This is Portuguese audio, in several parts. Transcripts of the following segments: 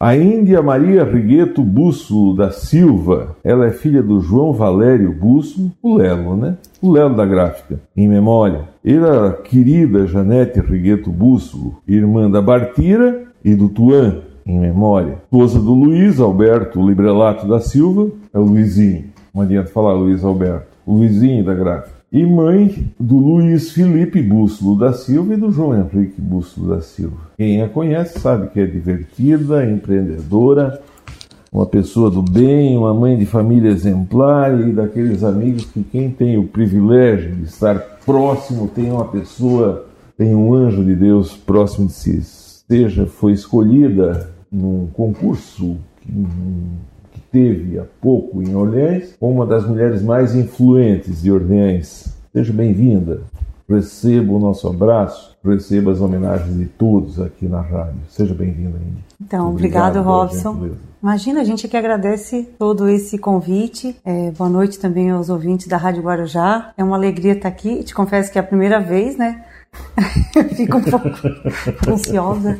A Índia Maria Rigueto Busso da Silva, ela é filha do João Valério Busso, o Lelo, né? O Lelo da gráfica, em memória. Era a querida Janete Rigueto Busso, irmã da Bartira e do Tuan, em memória. Esposa do Luiz Alberto Librelato da Silva, é o Luizinho. Não adianta falar Luiz Alberto. O Luizinho da gráfica e mãe do Luiz Felipe Bússolo da Silva e do João Henrique Bússolo da Silva. Quem a conhece sabe que é divertida, empreendedora, uma pessoa do bem, uma mãe de família exemplar e daqueles amigos que quem tem o privilégio de estar próximo tem uma pessoa, tem um anjo de Deus próximo de si. Seja, foi escolhida num concurso teve há pouco em Orleans, uma das mulheres mais influentes de Orleans. Seja bem-vinda. Receba o nosso abraço, receba as homenagens de todos aqui na rádio. Seja bem-vinda, Índia. Então, obrigado, obrigado Robson. Imagina, a gente que agradece todo esse convite. É, boa noite também aos ouvintes da Rádio Guarujá. É uma alegria estar aqui. Te confesso que é a primeira vez, né? Fico um pouco ansiosa.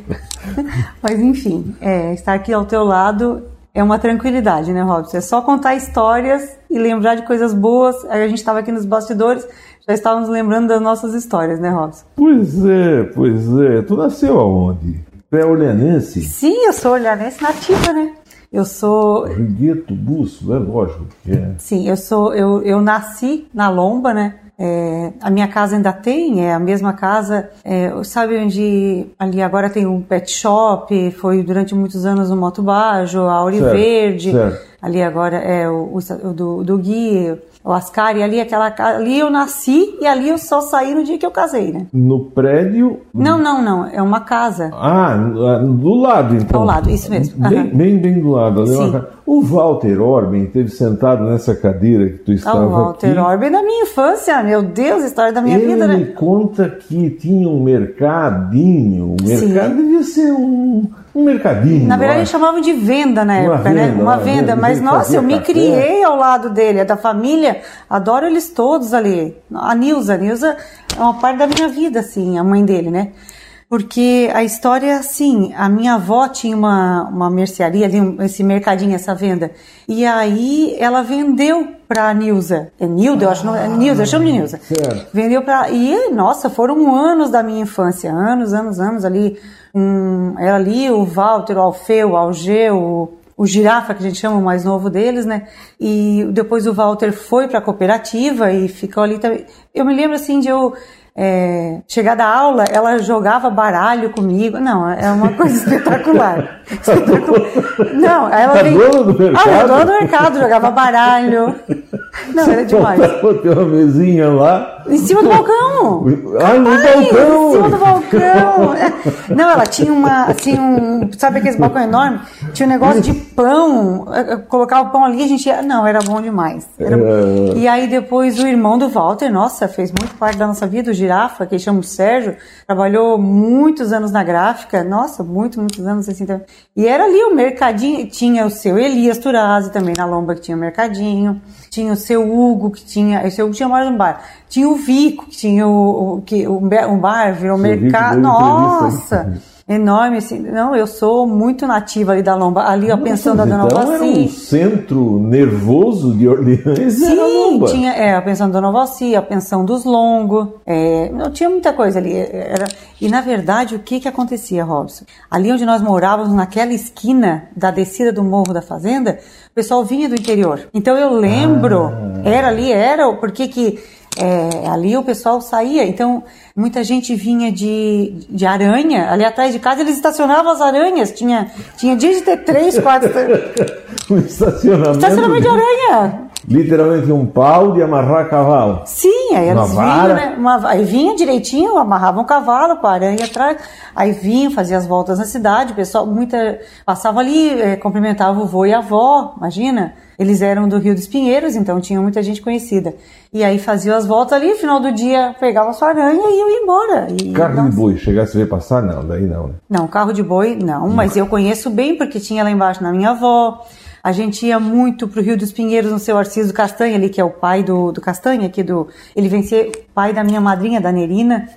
Mas enfim, é, estar aqui ao teu lado é uma tranquilidade, né, Robson? É só contar histórias e lembrar de coisas boas. Aí a gente estava aqui nos bastidores, já estávamos lembrando das nossas histórias, né, Robson? Pois é, pois é. Tu nasceu aonde? Tu é olhanense? Sim, eu sou olhanense nativa, né? Eu sou. Rigueto Busso, é lógico que é. Sim, eu sou. Eu, eu nasci na Lomba, né? É, a minha casa ainda tem, é a mesma casa, é, sabe onde ali agora tem um pet shop, foi durante muitos anos o Moto Bajo, a Auri certo, Verde, certo. ali agora é o, o, do, do Gui, o Ascari, ali aquela ali eu nasci e ali eu só saí no dia que eu casei, né? No prédio? Não, não, não, é uma casa. Ah, do lado então. Ao lado, isso mesmo. Bem, uhum. bem, bem, do lado. É Sim. O Walter Orben esteve sentado nessa cadeira que tu estava O Walter aqui. Orben da minha infância, meu Deus, história da minha Ele vida, né? Ele conta que tinha um mercadinho, o mercado Sim. devia ser um um mercadinho. Na verdade, eles chamavam de venda na uma época, né? venda, né? Uma, venda. venda. Mas, nossa, eu me café. criei ao lado dele, é da família. Adoro eles todos ali. A Nilza, a Nilza é uma parte da minha vida, assim, a mãe dele, né? Porque a história é assim, a minha avó tinha uma, uma mercearia, esse mercadinho, essa venda. E aí ela vendeu para a Nilza. É Nilda, eu acho, não, é Nilza, eu chamo de Nilza. Vendeu para e nossa, foram anos da minha infância, anos, anos, anos ali um, ela ali, o Walter, o Alfeu, o Algeu, o, o Girafa, que a gente chama o mais novo deles, né? E depois o Walter foi para a cooperativa e ficou ali também. Eu me lembro assim de eu é, chegar da aula, ela jogava baralho comigo. Não, é uma coisa espetacular. Não, ela a vem... dona do mercado? Ah, a dona do mercado, jogava baralho. Não, era demais. Tem uma mesinha lá. Em cima do balcão. Ah, no balcão. Em cima do balcão. Não, ela tinha uma, assim, um, sabe aqueles balcão enorme? Tinha um negócio de pão, colocava o pão ali, a gente ia, não, era bom demais. Era... É... E aí depois o irmão do Walter, nossa, fez muito parte da nossa vida, o Girafa, que chama o Sérgio, trabalhou muitos anos na gráfica, nossa, muitos, muitos anos assim também. E era ali o mercadinho, tinha o seu Elias Turazzi também na Lomba, que tinha o mercadinho, tinha o seu Hugo, que tinha, o seu Hugo tinha mais um bar, tinha o Vico, que tinha o, o que, um bar, virou mercado, nossa! enorme, assim. Não, eu sou muito nativa ali da Lomba. Ali, a pensão da Dona então Valci. Era um centro nervoso de Orleans Sim, tinha é, a pensão da Dona Valci, a pensão dos Longo. É, não tinha muita coisa ali. Era, e, na verdade, o que que acontecia, Robson? Ali onde nós morávamos, naquela esquina da descida do Morro da Fazenda, o pessoal vinha do interior. Então, eu lembro, ah. era ali, era, porque que é, ali o pessoal saía, então muita gente vinha de, de aranha, ali atrás de casa eles estacionavam as aranhas, tinha, tinha dia de ter três, quatro... um estacionamento, estacionamento de aranha. Literalmente um pau de amarrar cavalo. Sim, aí eles vinham, né? Uma, aí vinha direitinho, amarravam o cavalo com a aranha atrás, aí vinham, faziam as voltas na cidade, o pessoal muita, passava ali, é, cumprimentava o vô e a avó, imagina? Eles eram do Rio dos Pinheiros, então tinha muita gente conhecida. E aí faziam as voltas ali, final do dia pegava a sua aranha e ia embora. E, carro de boi, chegasse a ver passar? Não, daí não. Né? Não, carro de boi não, mas eu conheço bem porque tinha lá embaixo na minha avó. A gente ia muito pro Rio dos Pinheiros no seu Arciso Castanha ali, que é o pai do, do Castanha, aqui do. Ele vencia pai da minha madrinha, da Nerina.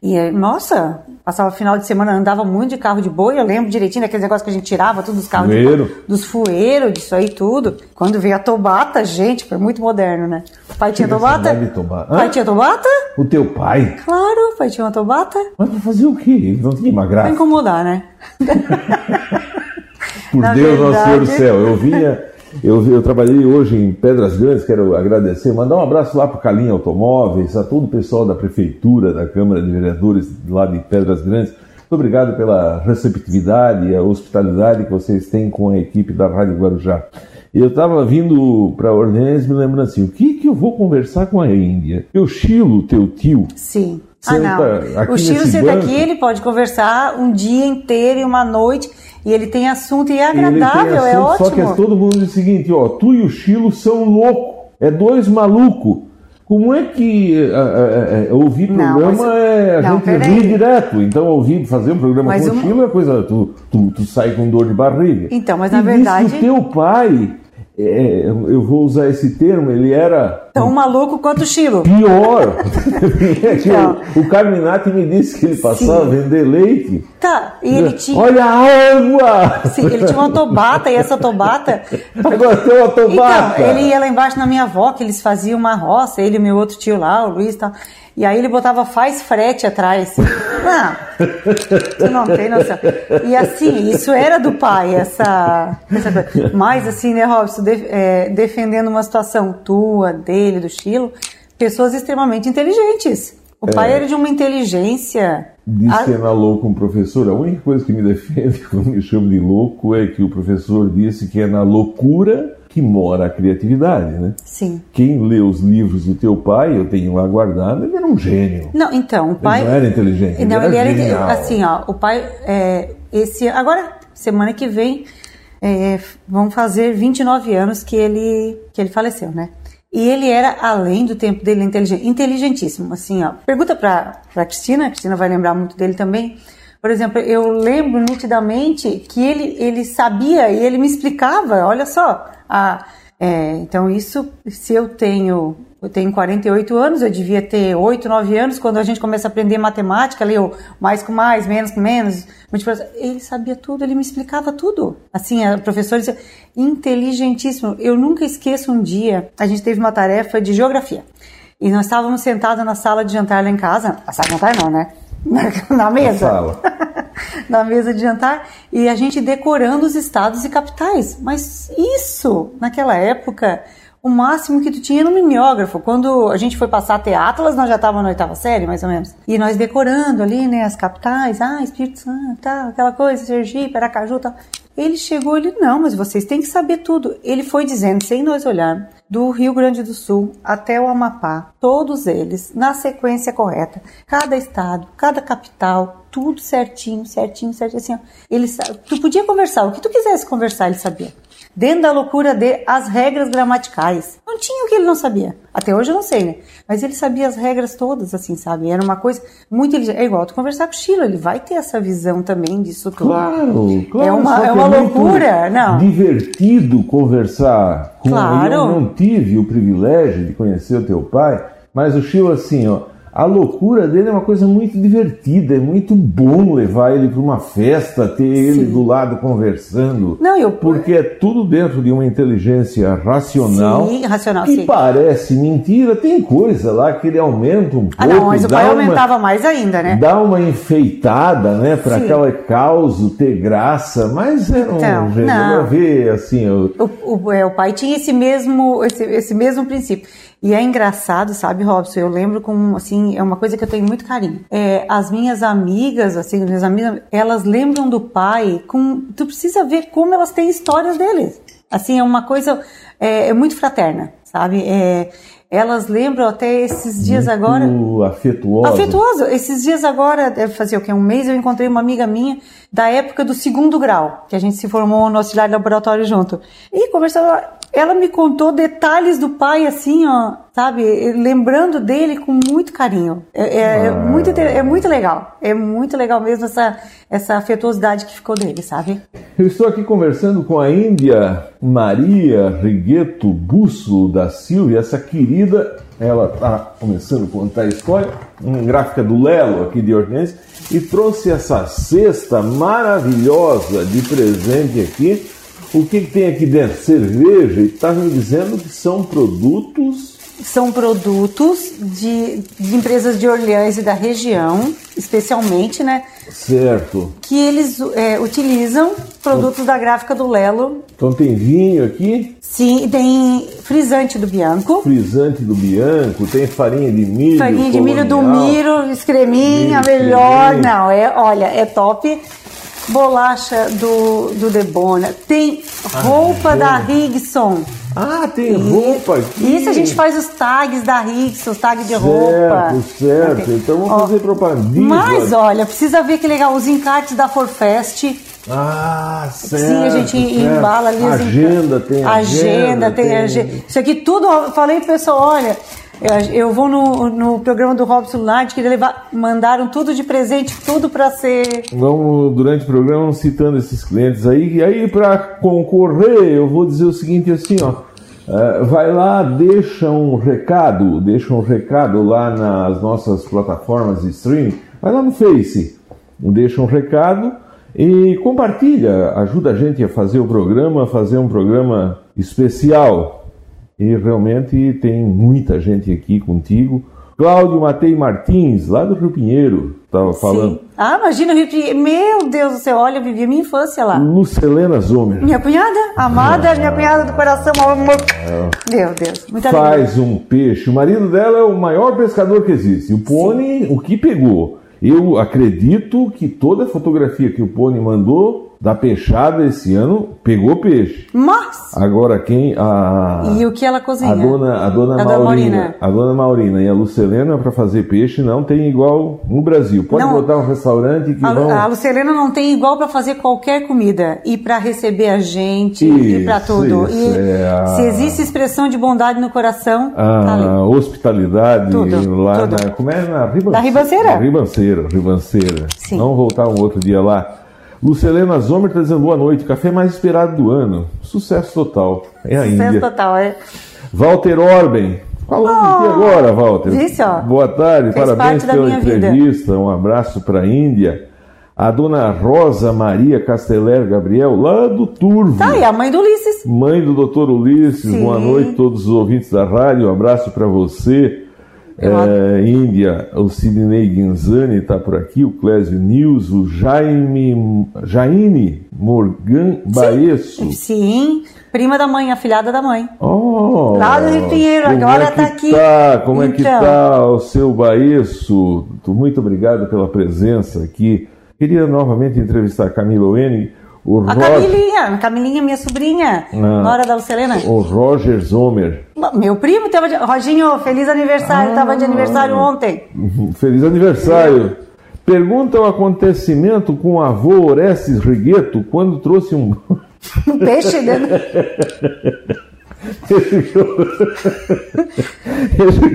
E, nossa, passava final de semana, andava muito de carro de boi, eu lembro direitinho daqueles negócios que a gente tirava todos os carros Fueiro. de boi, dos fueiros, disso aí tudo. Quando veio a Tobata, gente, foi muito moderno, né? O pai tinha Tobata? O pai tinha Tobata? O teu pai? Claro, o pai tinha uma Tobata. Mas pra fazer o quê? Não tinha uma Pra graça. incomodar, né? Por Na Deus, nosso Senhor do verdade- céu. Eu vinha, eu, eu trabalhei hoje em Pedras Grandes, quero agradecer, mandar um abraço lá para o Calinha Automóveis, a todo o pessoal da Prefeitura, da Câmara de Vereadores lá de Pedras Grandes. Muito obrigado pela receptividade e a hospitalidade que vocês têm com a equipe da Rádio Guarujá. Eu estava vindo para Orleans me lembrando assim, o que, que eu vou conversar com a Índia? Eu Chilo, teu tio, Sim. Senta ah, não. O nesse senta banco. aqui, ele pode conversar um dia inteiro e uma noite, e ele tem assunto e é agradável, é assunto, Só que ótimo. todo mundo diz o seguinte, ó, tu e o Chilo são loucos, é dois malucos. Como é que é, é, é, ouvir Não, programa mas- é a não, gente rir direto? Então ouvir, fazer um programa Mas com o uma- Chilo é coisa, tu, tu, tu sai com dor de barriga. Então, mas E na diz verdade- que o teu pai, é, eu vou usar esse termo, ele era Tão maluco quanto o Chilo. pior. É Então. o, o Carminati me disse que ele passava a vender leite. Tá, e ele tinha. Olha a água! Sim, ele tinha uma tobata, e essa tobata. Agora tem uma tobata. Então, ele ia lá embaixo na minha avó, que eles faziam uma roça, ele e meu outro tio lá, o Luiz e tal. E aí ele botava faz frete atrás. Não, tu não tem noção. E assim, isso era do pai, essa, essa coisa. Mas assim, né, Robson, de- é, defendendo uma situação tua, dele, do Chilo, pessoas extremamente inteligentes. O pai era de uma inteligência. Diz a- que é na louco um professor. A única coisa que me defende quando me chamo de louco é que o professor disse que é na loucura que mora a criatividade, né? Sim. Quem lê os livros do teu pai, eu tenho lá guardado, ele era um gênio. Não, então, o pai. não era inteligente, ele Não, era ele era inte- genial. assim, ó. O pai, é, esse agora semana que vem é, vão fazer 29 anos que ele que ele faleceu, né? E ele era além do tempo dele inteligente, inteligentíssimo, assim, ó. Pergunta para para Cristina, a Cristina vai lembrar muito dele também. Por exemplo, eu lembro nitidamente que ele ele sabia e ele me explicava, olha só, a é, então isso, se eu tenho eu tenho 48 anos, eu devia ter 8, 9 anos, quando a gente começa a aprender matemática, ali, mais com mais, menos com menos, ele sabia tudo, ele me explicava tudo. Assim, a professora dizia, inteligentíssimo. Eu nunca esqueço um dia, a gente teve uma tarefa de geografia, e nós estávamos sentados na sala de jantar lá em casa, a sala de jantar não, né? Na, na mesa na mesa de jantar e a gente decorando os estados e capitais. Mas isso, naquela época, o máximo que tu tinha era um mimeógrafo. Quando a gente foi passar a ter Atlas, nós já estávamos na oitava série, mais ou menos. E nós decorando ali, né, as capitais, ah, Espírito Santo, tal, aquela coisa, Sergipe, Aracaju, tal. Ele chegou, ele, não, mas vocês têm que saber tudo. Ele foi dizendo, sem nós olharmos, do Rio Grande do Sul até o Amapá, todos eles, na sequência correta. Cada estado, cada capital, tudo certinho, certinho, certinho. Assim, ó. ele, tu podia conversar, o que tu quisesse conversar, ele sabia. Dentro da loucura de as regras gramaticais. Não tinha o que ele não sabia. Até hoje eu não sei, né? Mas ele sabia as regras todas, assim, sabe? Era uma coisa muito inteligente. É igual tu conversar com o Chilo, ele vai ter essa visão também disso tudo. Claro, claro. É uma- é uma muito loucura, não. Divertido conversar com Claro. Eu não tive o privilégio de conhecer o teu pai, mas o Chilo, assim, ó, a loucura dele é uma coisa muito divertida, é muito bom levar ele para uma festa, ter ele do lado conversando. Não, eu- Porque é tudo dentro de uma inteligência racional. Sim, racional, que sim. parece mentira, tem coisa lá que ele aumenta um pouco. Ah, não, mas o pai uma- aumentava mais ainda, né? Dá uma enfeitada, né, para aquela caos ter graça, mas era um Então, jeito não. ver, assim, eu, O, o- é, o pai tinha esse mesmo, esse, esse mesmo princípio. E é engraçado, sabe, Robson? Eu lembro com, assim, é uma coisa que eu tenho muito carinho. É, as minhas amigas, assim, minhas amigas, elas lembram do pai com. Tu precisa ver como elas têm histórias deles. Assim, é uma coisa é, é muito fraterna, sabe? É, elas lembram até esses dias agora. muito afetuosa. Afetuoso. Esses dias agora, deve fazer o quê? Um mês, eu encontrei uma amiga minha da época do segundo grau, que a gente se formou no auxiliar de laboratório junto. E conversando, ela me contou detalhes do pai, assim, ó, sabe? Lembrando dele com muito carinho. É, é- é Ah. muito, é muito legal. É muito legal mesmo essa, essa afetuosidade que ficou dele, sabe? Eu estou aqui conversando com a Índia Maria Rigueto Busso da Silva, essa querida ela está começando a contar a história, uma gráfica do Lelo aqui de Hortense, e trouxe essa cesta maravilhosa de presente aqui. O que, que tem aqui dentro? Cerveja, e está me dizendo que são produtos são produtos de, de, empresas de Orleans e da região, especialmente, né? Certo. Que eles é, utilizam produtos da gráfica do Lelo. Então tem vinho aqui? Sim, tem frisante do Bianco. Frisante do Bianco, tem farinha de milho. Farinha de milho do Miro, escreminha, melhor. Não, é, olha, é top. Bolacha do, do Debona. Tem roupa ah, da Rigson. Ah, tem roupa aqui. Isso a gente faz os tags da Rigson, os tags de certo, roupa. Certo, okay. então vamos Ó, fazer propaganda. Mas olha, precisa ver que legal, os encartes da Forfest ah, certo. Sim, a gente certo. embala ali. Agenda, tem agenda. Agenda, tem, tem agenda. Isso aqui tudo, eu falei pro pessoal, olha, eu vou no, no programa do Robson Lard, que levar, mandaram tudo de presente, tudo para ser. Vamos, durante o programa, citando esses clientes aí. E aí, para concorrer, eu vou dizer o seguinte assim, ó. Uh, vai lá, deixa um recado, deixa um recado lá nas nossas plataformas de streaming. Vai lá no Face, deixa um recado e compartilha, ajuda a gente a fazer o programa, fazer um programa especial. E realmente tem muita gente aqui contigo. Cláudio Matei Martins, lá do Rio Pinheiro, estava falando. Ah, imagina o Rio Pinheiro. Meu Deus do céu, olha, eu vivi a minha infância lá. Lucelena Zomer. Minha cunhada, amada, ah, minha cunhada do coração. É. Meu Deus, muita Faz alegria. um peixe. O marido dela é o maior pescador que existe. O Pony, o que pegou? Eu acredito que toda a fotografia que o Pony mandou da peixada esse ano pegou peixe. Mas agora quem a E o que ela cozinha? A dona a dona a Maurina, Maurina, a dona Maurina e a Lucelena para fazer peixe não tem igual no Brasil. Pode não, botar um restaurante que a, vão A Lucelena não tem igual para fazer qualquer comida e para receber a gente isso, e para tudo. Isso, e é a... se existe expressão de bondade no coração, a tá hospitalidade tudo, lá tudo. na como é na Ribanceira. Da Ribanceira. Ribanceira, Ribanceira. Sim. Vamos voltar um outro dia lá. Lucelena Zomer está dizendo boa noite, café mais esperado do ano. Sucesso total. É a Sucesso Índia. total, é. Walter Orben. Falando oh, aqui agora, Walter. Isso, ó. Boa tarde, parabéns pela entrevista. Vida. Um abraço para a Índia. A dona Rosa Maria Casteller Gabriel, lá do Turvo. Tá aí, a mãe do Ulisses. Mãe do doutor Ulisses. Sim. Boa noite a todos os ouvintes da rádio. Um abraço para você. É, Índia, o Sidney Guinzani está por aqui, o Clésio News, o Jaime, Jaine Morgan Baesso. Sim, prima da mãe, afilhada da mãe. Oh, Lá do Rio Pinheiro, agora está é tá aqui. Tá, como então. é que está então. o seu Baesso? Muito obrigado pela presença aqui. Queria novamente entrevistar a Camila Wenning o a Roger... Camilinha, Camilinha, minha sobrinha, ah, nora da Lucelena. O Roger Zomer. Meu primo, tava de... Roginho, feliz aniversário, estava ah, de aniversário ontem. Feliz aniversário. Pergunta o acontecimento com o avô Orestes Rigueto quando trouxe um... um peixe dentro...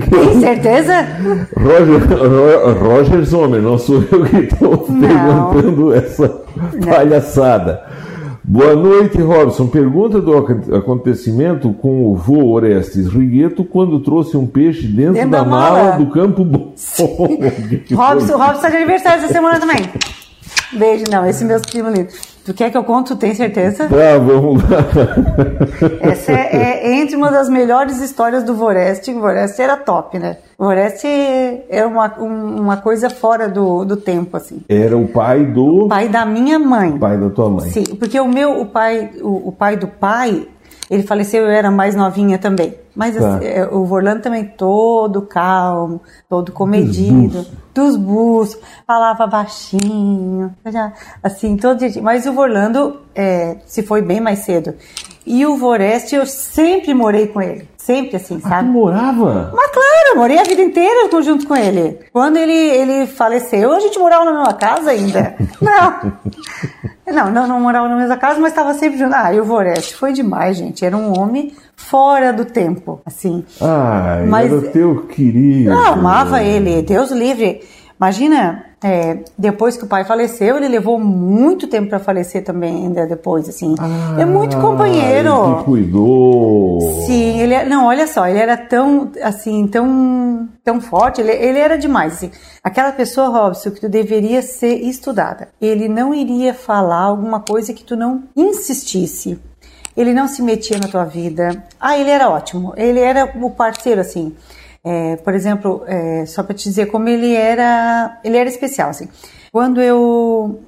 Tem certeza? Roger, Roger Zomer, não sou eu que estou perguntando essa palhaçada. Boa noite, Robson. Pergunta do acontecimento com o vô Orestes Rigueto quando trouxe um peixe dentro, dentro da, da mala do Campo Bom. Robson, Robson está de aniversário essa semana também. Beijo, não, esse meu primo lindo. Tu quer que eu conte? Tu tem certeza? Tá, vamos lá. Essa é, é, entre uma das melhores histórias do Voreste. O Voreste era top, né? O Voreste é uma, uma coisa fora do, do tempo, assim. Era o pai do... O pai da minha mãe. O pai da tua mãe. Sim, porque o meu, o pai, o, o pai do pai, ele faleceu, eu era mais novinha também. Mas tá. assim, é, o Vorlando também todo calmo, todo comedido, dos bus, falava baixinho, assim, todo dia. Mas o Vorlando é, se foi bem mais cedo. E o Voreste, eu sempre morei com ele. Sempre assim, ah, sabe? Ah, morava? Mas claro, morei a vida inteira junto com ele. Quando ele, ele faleceu, a gente morava na mesma casa ainda. Não. Não, não, não morava na mesma casa, mas estava sempre junto. Ah, e o Voreste foi demais, gente. Era um homem fora do tempo, assim. Ah, mas, era teu querido. Eu amava ele, Deus livre. Imagina, É, depois que o pai faleceu, ele levou muito tempo para falecer também, ainda depois, assim. Ah, é muito companheiro. Ele cuidou. Sim, ele é, não, olha só, ele era tão, assim, tão, tão forte, ele, ele era demais, assim. Aquela pessoa, Robson, que tu deveria ser estudada. Ele não iria falar alguma coisa que tu não insistisse. Ele não se metia na tua vida. Ah, ele era ótimo. Ele era o parceiro, assim. É, por exemplo, é, só para te dizer como ele era, ele era especial, assim. Quando eu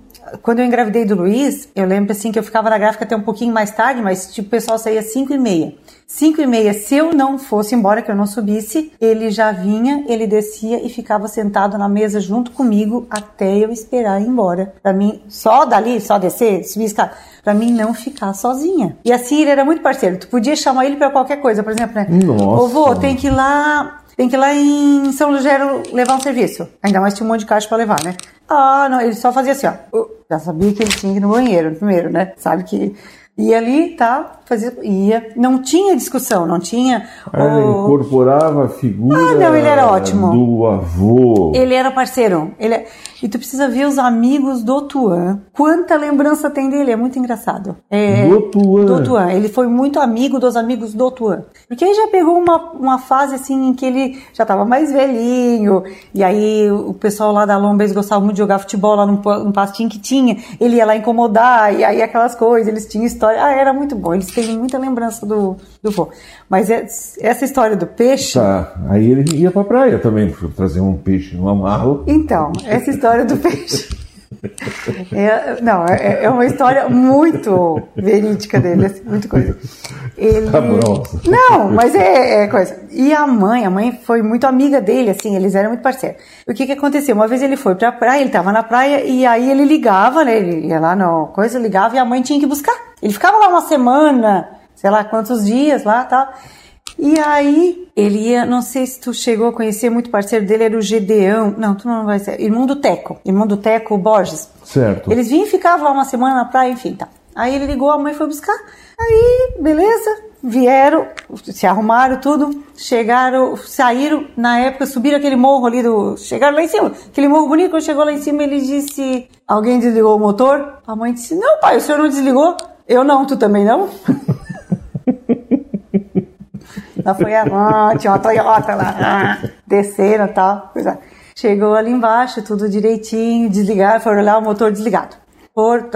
quando eu engravidei do Luiz, eu lembro assim que eu ficava na gráfica até um pouquinho mais tarde, mas tipo, o pessoal saía 5 e meia. 5 e meia, se eu não fosse embora, que eu não subisse, ele já vinha, ele descia e ficava sentado na mesa junto comigo até eu esperar ir embora. Pra mim, só dali, só descer, subir escada, pra mim não ficar sozinha. E assim, ele era muito parceiro. Tu podia chamar ele para qualquer coisa, por exemplo, né? Nossa. Ô, vô, tem que ir lá tem que ir lá em São Lugero levar um serviço. Ainda mais tinha um monte de caixa para levar, né? Ah, não, ele só fazia assim, ó. Já sabia que ele tinha que ir no banheiro primeiro, né? Sabe que ia ali, tá? Fazia, ia. Não tinha discussão, não tinha. Ele incorporava a figura ah, não, ele era ótimo. do avô. Ele era parceiro. Ele é... E tu precisa ver os amigos do Tuan. Quanta lembrança tem dele, é muito engraçado. É... Do Tuan. Do Tuan. Ele foi muito amigo dos amigos do Tuan. Porque ele já pegou uma, uma fase assim em que ele já estava mais velhinho. E aí o pessoal lá da Lombez gostava muito de jogar futebol lá num, num pastinho que tinha. Ele ia lá incomodar, e aí aquelas coisas, eles tinham história. Ah, era muito bom. Eles têm muita lembrança do, do vô. Mas é, essa história do peixe. Tá, aí ele ia pra praia também, trazer um peixe numa mala. Então, essa história do peixe. É, não, é, é, uma história muito verídica dele, assim, muito coisa. Ele... Não, mas é, é, coisa. E a mãe, a mãe foi muito amiga dele, assim, eles eram muito parceiros. O que que aconteceu? Uma vez ele foi pra praia, ele tava na praia e aí ele ligava, né? Ele ia lá na coisa, ligava e a mãe tinha que buscar. Ele ficava lá uma semana, sei lá quantos dias lá tal. E aí, ele ia, não sei se tu chegou a conhecer, muito parceiro dele era o Gedeão. Não, tu não vai ser. Irmão do Teco. Irmão do Teco Borges. Certo. Eles vinham e ficavam lá uma semana na praia, enfim, tá. Aí ele ligou, a mãe foi buscar. Aí, beleza, vieram, se arrumaram tudo, chegaram, saíram, na época subiram aquele morro ali do. Chegaram lá em cima, aquele morro bonito, quando chegou lá em cima, ele disse: Alguém desligou o motor? A mãe disse: Não, pai, o senhor não desligou? Eu não, tu também não? Lá foi a tinha uma Toyota lá, desceram e tal. Chegou ali embaixo, tudo direitinho, desligaram, foram olhar o motor desligado. Por,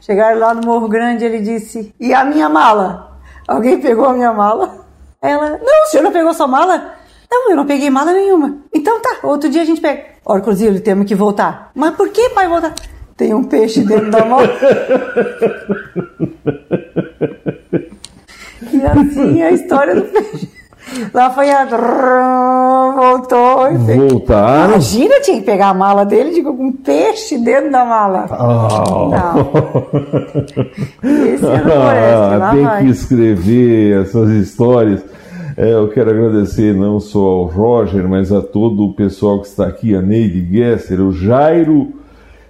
chegaram lá no Morro Grande, ele disse, e a minha mala? Alguém pegou a minha mala? Ela, não, o senhor não pegou sua mala? Não, eu não peguei mala nenhuma. Então tá, outro dia a gente pega. Ora, Cruzilho, temos que voltar. Mas por que, pai, voltar? Tem um peixe dentro da mala. E assim a história do peixe. Lá foi a. Voltou. Voltaram. Imagina, tinha que pegar a mala dele digo, com um peixe dentro da mala. Oh. Não. Esse não ah, Tem vai. que escrever essas histórias. É, eu quero agradecer não só ao Roger, mas a todo o pessoal que está aqui, a Neide Gesser, o Jairo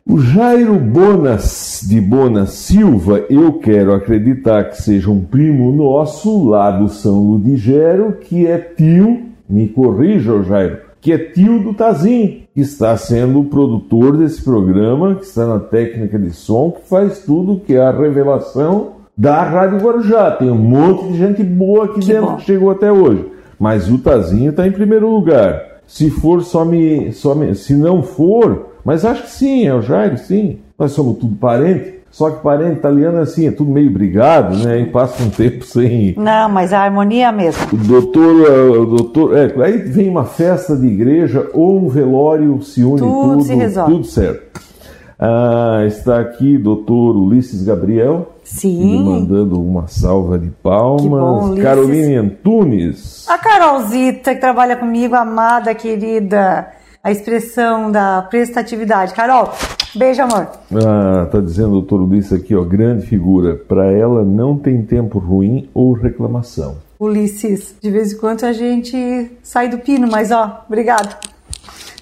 o Jairo Bonas de Bona Silva, eu quero acreditar que seja um primo nosso lá do São Ludigero, que é tio, me corrija, Jairo, que é tio do Tazim, que está sendo o produtor desse programa, que está na técnica de som, que faz tudo que é a revelação da Rádio Guarujá. Tem um monte de gente boa aqui que dentro bom. que chegou até hoje. Mas o Tazinho está em primeiro lugar. Se for só me, só me, se não for, mas acho que sim, é o Jairo, sim. Nós somos tudo parente. Só que parente italiano é assim, é tudo meio brigado, né? E passa um tempo sem. Não, mas a harmonia é a mesma. O doutor, é, o doutor, é, aí vem uma festa de igreja ou um velório, se une tudo, tudo, se resolve. tudo certo. Ah, está aqui doutor Ulisses Gabriel. Sim. mandando uma salva de palmas. Bom, Caroline Antunes. A Carolzita, que trabalha comigo, amada, querida a expressão da prestatividade. Carol, beijo, amor. Ah, tá dizendo o doutor Ulisses aqui, ó, grande figura. Para ela não tem tempo ruim ou reclamação. Ulisses, de vez em quando a gente sai do pino, mas ó, obrigado.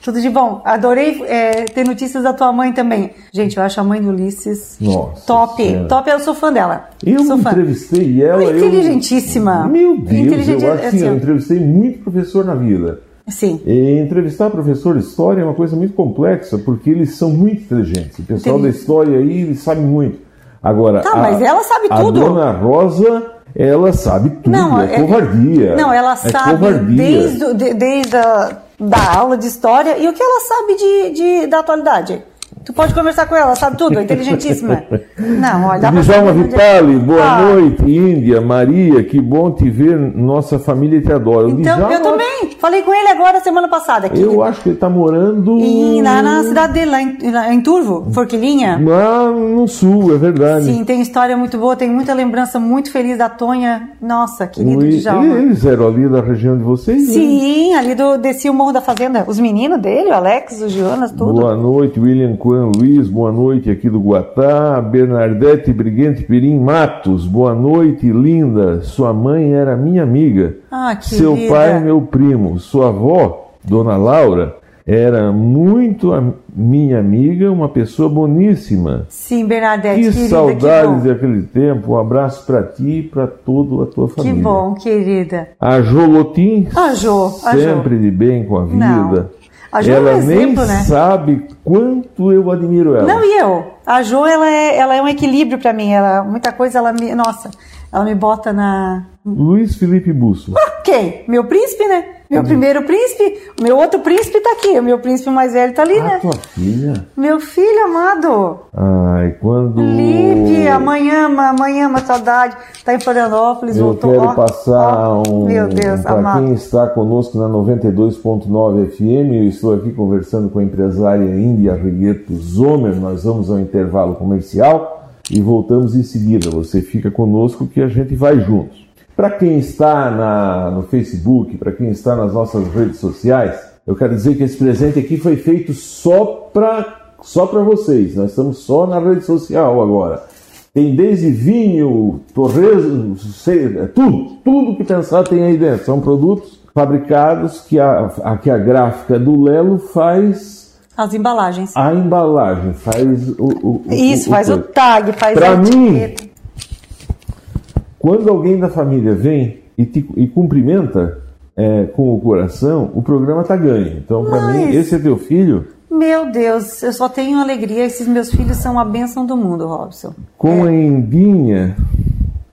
Tudo de bom. Adorei é, ter notícias da tua mãe também. Gente, eu acho a mãe do Ulisses Nossa top. Senhora. Top, eu sou fã dela. Eu sou entrevistei fã. ela. Inteligentíssima. Eu... Meu Deus, eu, assim, assim, eu entrevistei muito professor na vida. Sim. E entrevistar professor de história é uma coisa muito complexa, porque eles são muito inteligentes. O pessoal Entendi. da história aí, sabem muito. Agora, tá, a, mas ela sabe a tudo. A dona Rosa, ela sabe tudo. Não, é, é covardia. Não, ela é sabe covardia. desde, de, desde a da aula de história e o que ela sabe de, de da atualidade. Tu pode conversar com ela, sabe tudo, inteligentíssima. Não, olha. Djalma Vitali, boa ah. noite, Índia, Maria, que bom te ver, nossa família te adora. Então, Djalma, eu também, falei com ele agora semana passada. Aqui. Eu acho que ele está morando... E na, na cidade dele, lá em, em Turvo, Forquilinha. Lá no sul, é verdade. Sim, tem história muito boa, tem muita lembrança muito feliz da Tonha. Nossa, querido Ui, Djalma. Eles eram ali da região de vocês? Né? Sim, né? ali do, desci o Morro da Fazenda. Os meninos dele, o Alex, o Jonas, tudo. Boa noite, William Coelho. Luiz, boa noite aqui do Guatá. Bernardete Briguente Pirim Matos, boa noite, linda. Sua mãe era minha amiga. Ah, que Seu pai, meu primo. Sua avó, Dona Laura, era muito a minha amiga, uma pessoa boníssima. Sim, Bernadette, que querida, saudades que daquele tempo. Um abraço para ti e para toda a tua família. Que bom, querida. A Jolotim, a Jo, sempre a jo. de bem com a vida. Não. A Jo ela é um exemplo, nem né? sabe quanto eu admiro ela. Não, e eu? A Jo, ela é, ela é um equilíbrio para mim. Ela, muita coisa, ela me. Nossa, ela me bota na. Luiz Felipe Busso. Ok, meu príncipe, né? Meu uhum. primeiro príncipe, o meu outro príncipe tá aqui, o meu príncipe mais velho tá ali, ah, né? tua filha? Meu filho amado. Ai, quando. Lipe, amanhã, amanhã, uma saudade. Tá em Florianópolis, Eu voltou. Eu quero passar um. Meu Deus, Para quem está conosco na 92.9 FM, eu estou aqui conversando com a empresária Índia Regueto Zomer. Nós vamos ao intervalo comercial e voltamos em seguida. Você fica conosco que a gente vai juntos. Para quem está na, no Facebook, para quem está nas nossas redes sociais, eu quero dizer que esse presente aqui foi feito só para só para vocês. Nós estamos só na rede social agora. Tem desde vinho, torresmo, é tudo, tudo que pensar tem aí dentro. São produtos fabricados que a, a, que a gráfica do Lelo faz as embalagens. A embalagem faz o. o Isso, o, faz o, tag, faz Para mim, quando alguém da família vem e, te, e cumprimenta é, com o coração, o programa está ganho. Então, para Mas... mim, esse é teu filho. Meu Deus, eu só tenho alegria. Esses meus filhos são a bênção do mundo, Robson. Com é. a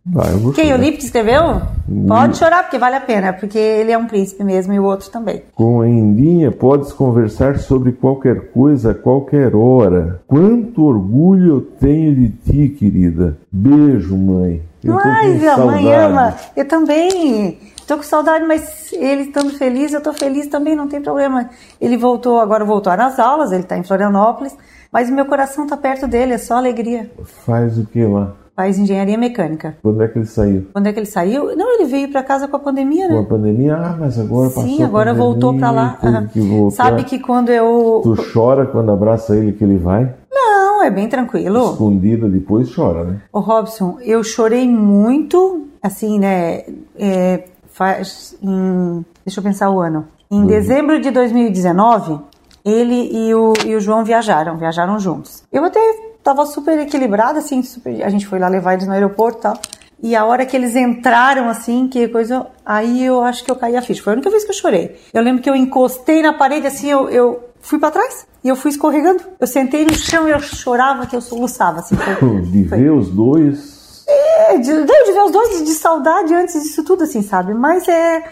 Endinha. Vai, Quem o Lipe escreveu? Pode chorar, porque vale a pena, porque ele é um príncipe mesmo e o outro também. Com a Endinha podes conversar sobre qualquer coisa a qualquer hora. Quanto orgulho eu tenho de ti, querida. Beijo, mãe. Eu Mas a mãe ama. Eu também. Estou com saudade, mas ele estando feliz, eu estou feliz também, não tem problema. Ele voltou, agora voltou nas aulas, ele está em Florianópolis, mas o meu coração está perto dele, é só alegria. Faz o que lá? Faz engenharia mecânica. Quando é que ele saiu? Quando é que ele saiu? Não, ele veio para casa com a pandemia, né? Com a pandemia? Ah, mas agora passou Sim, agora pandemia, voltou para lá. Que Sabe que quando eu... Tu chora quando abraça ele que ele vai? Não, é bem tranquilo. Escondida depois chora, né? Ô Robson, eu chorei muito, assim, né? É, faz, em, deixa eu pensar o ano. Em uhum. dezembro de 2019, ele e o, e o João viajaram, viajaram juntos. Eu até tava super equilibrada, assim, super, a gente foi lá levar eles no aeroporto e tal. E a hora que eles entraram, assim, que coisa. Aí eu acho que eu caí a ficha. Foi a única vez que eu chorei. Eu lembro que eu encostei na parede, assim, eu, eu fui para trás e eu fui escorregando. Eu sentei no chão e eu chorava que eu soluçava. Assim, foi, de foi. ver os dois. É, de, de ver os dois de saudade antes disso tudo, assim, sabe? Mas é.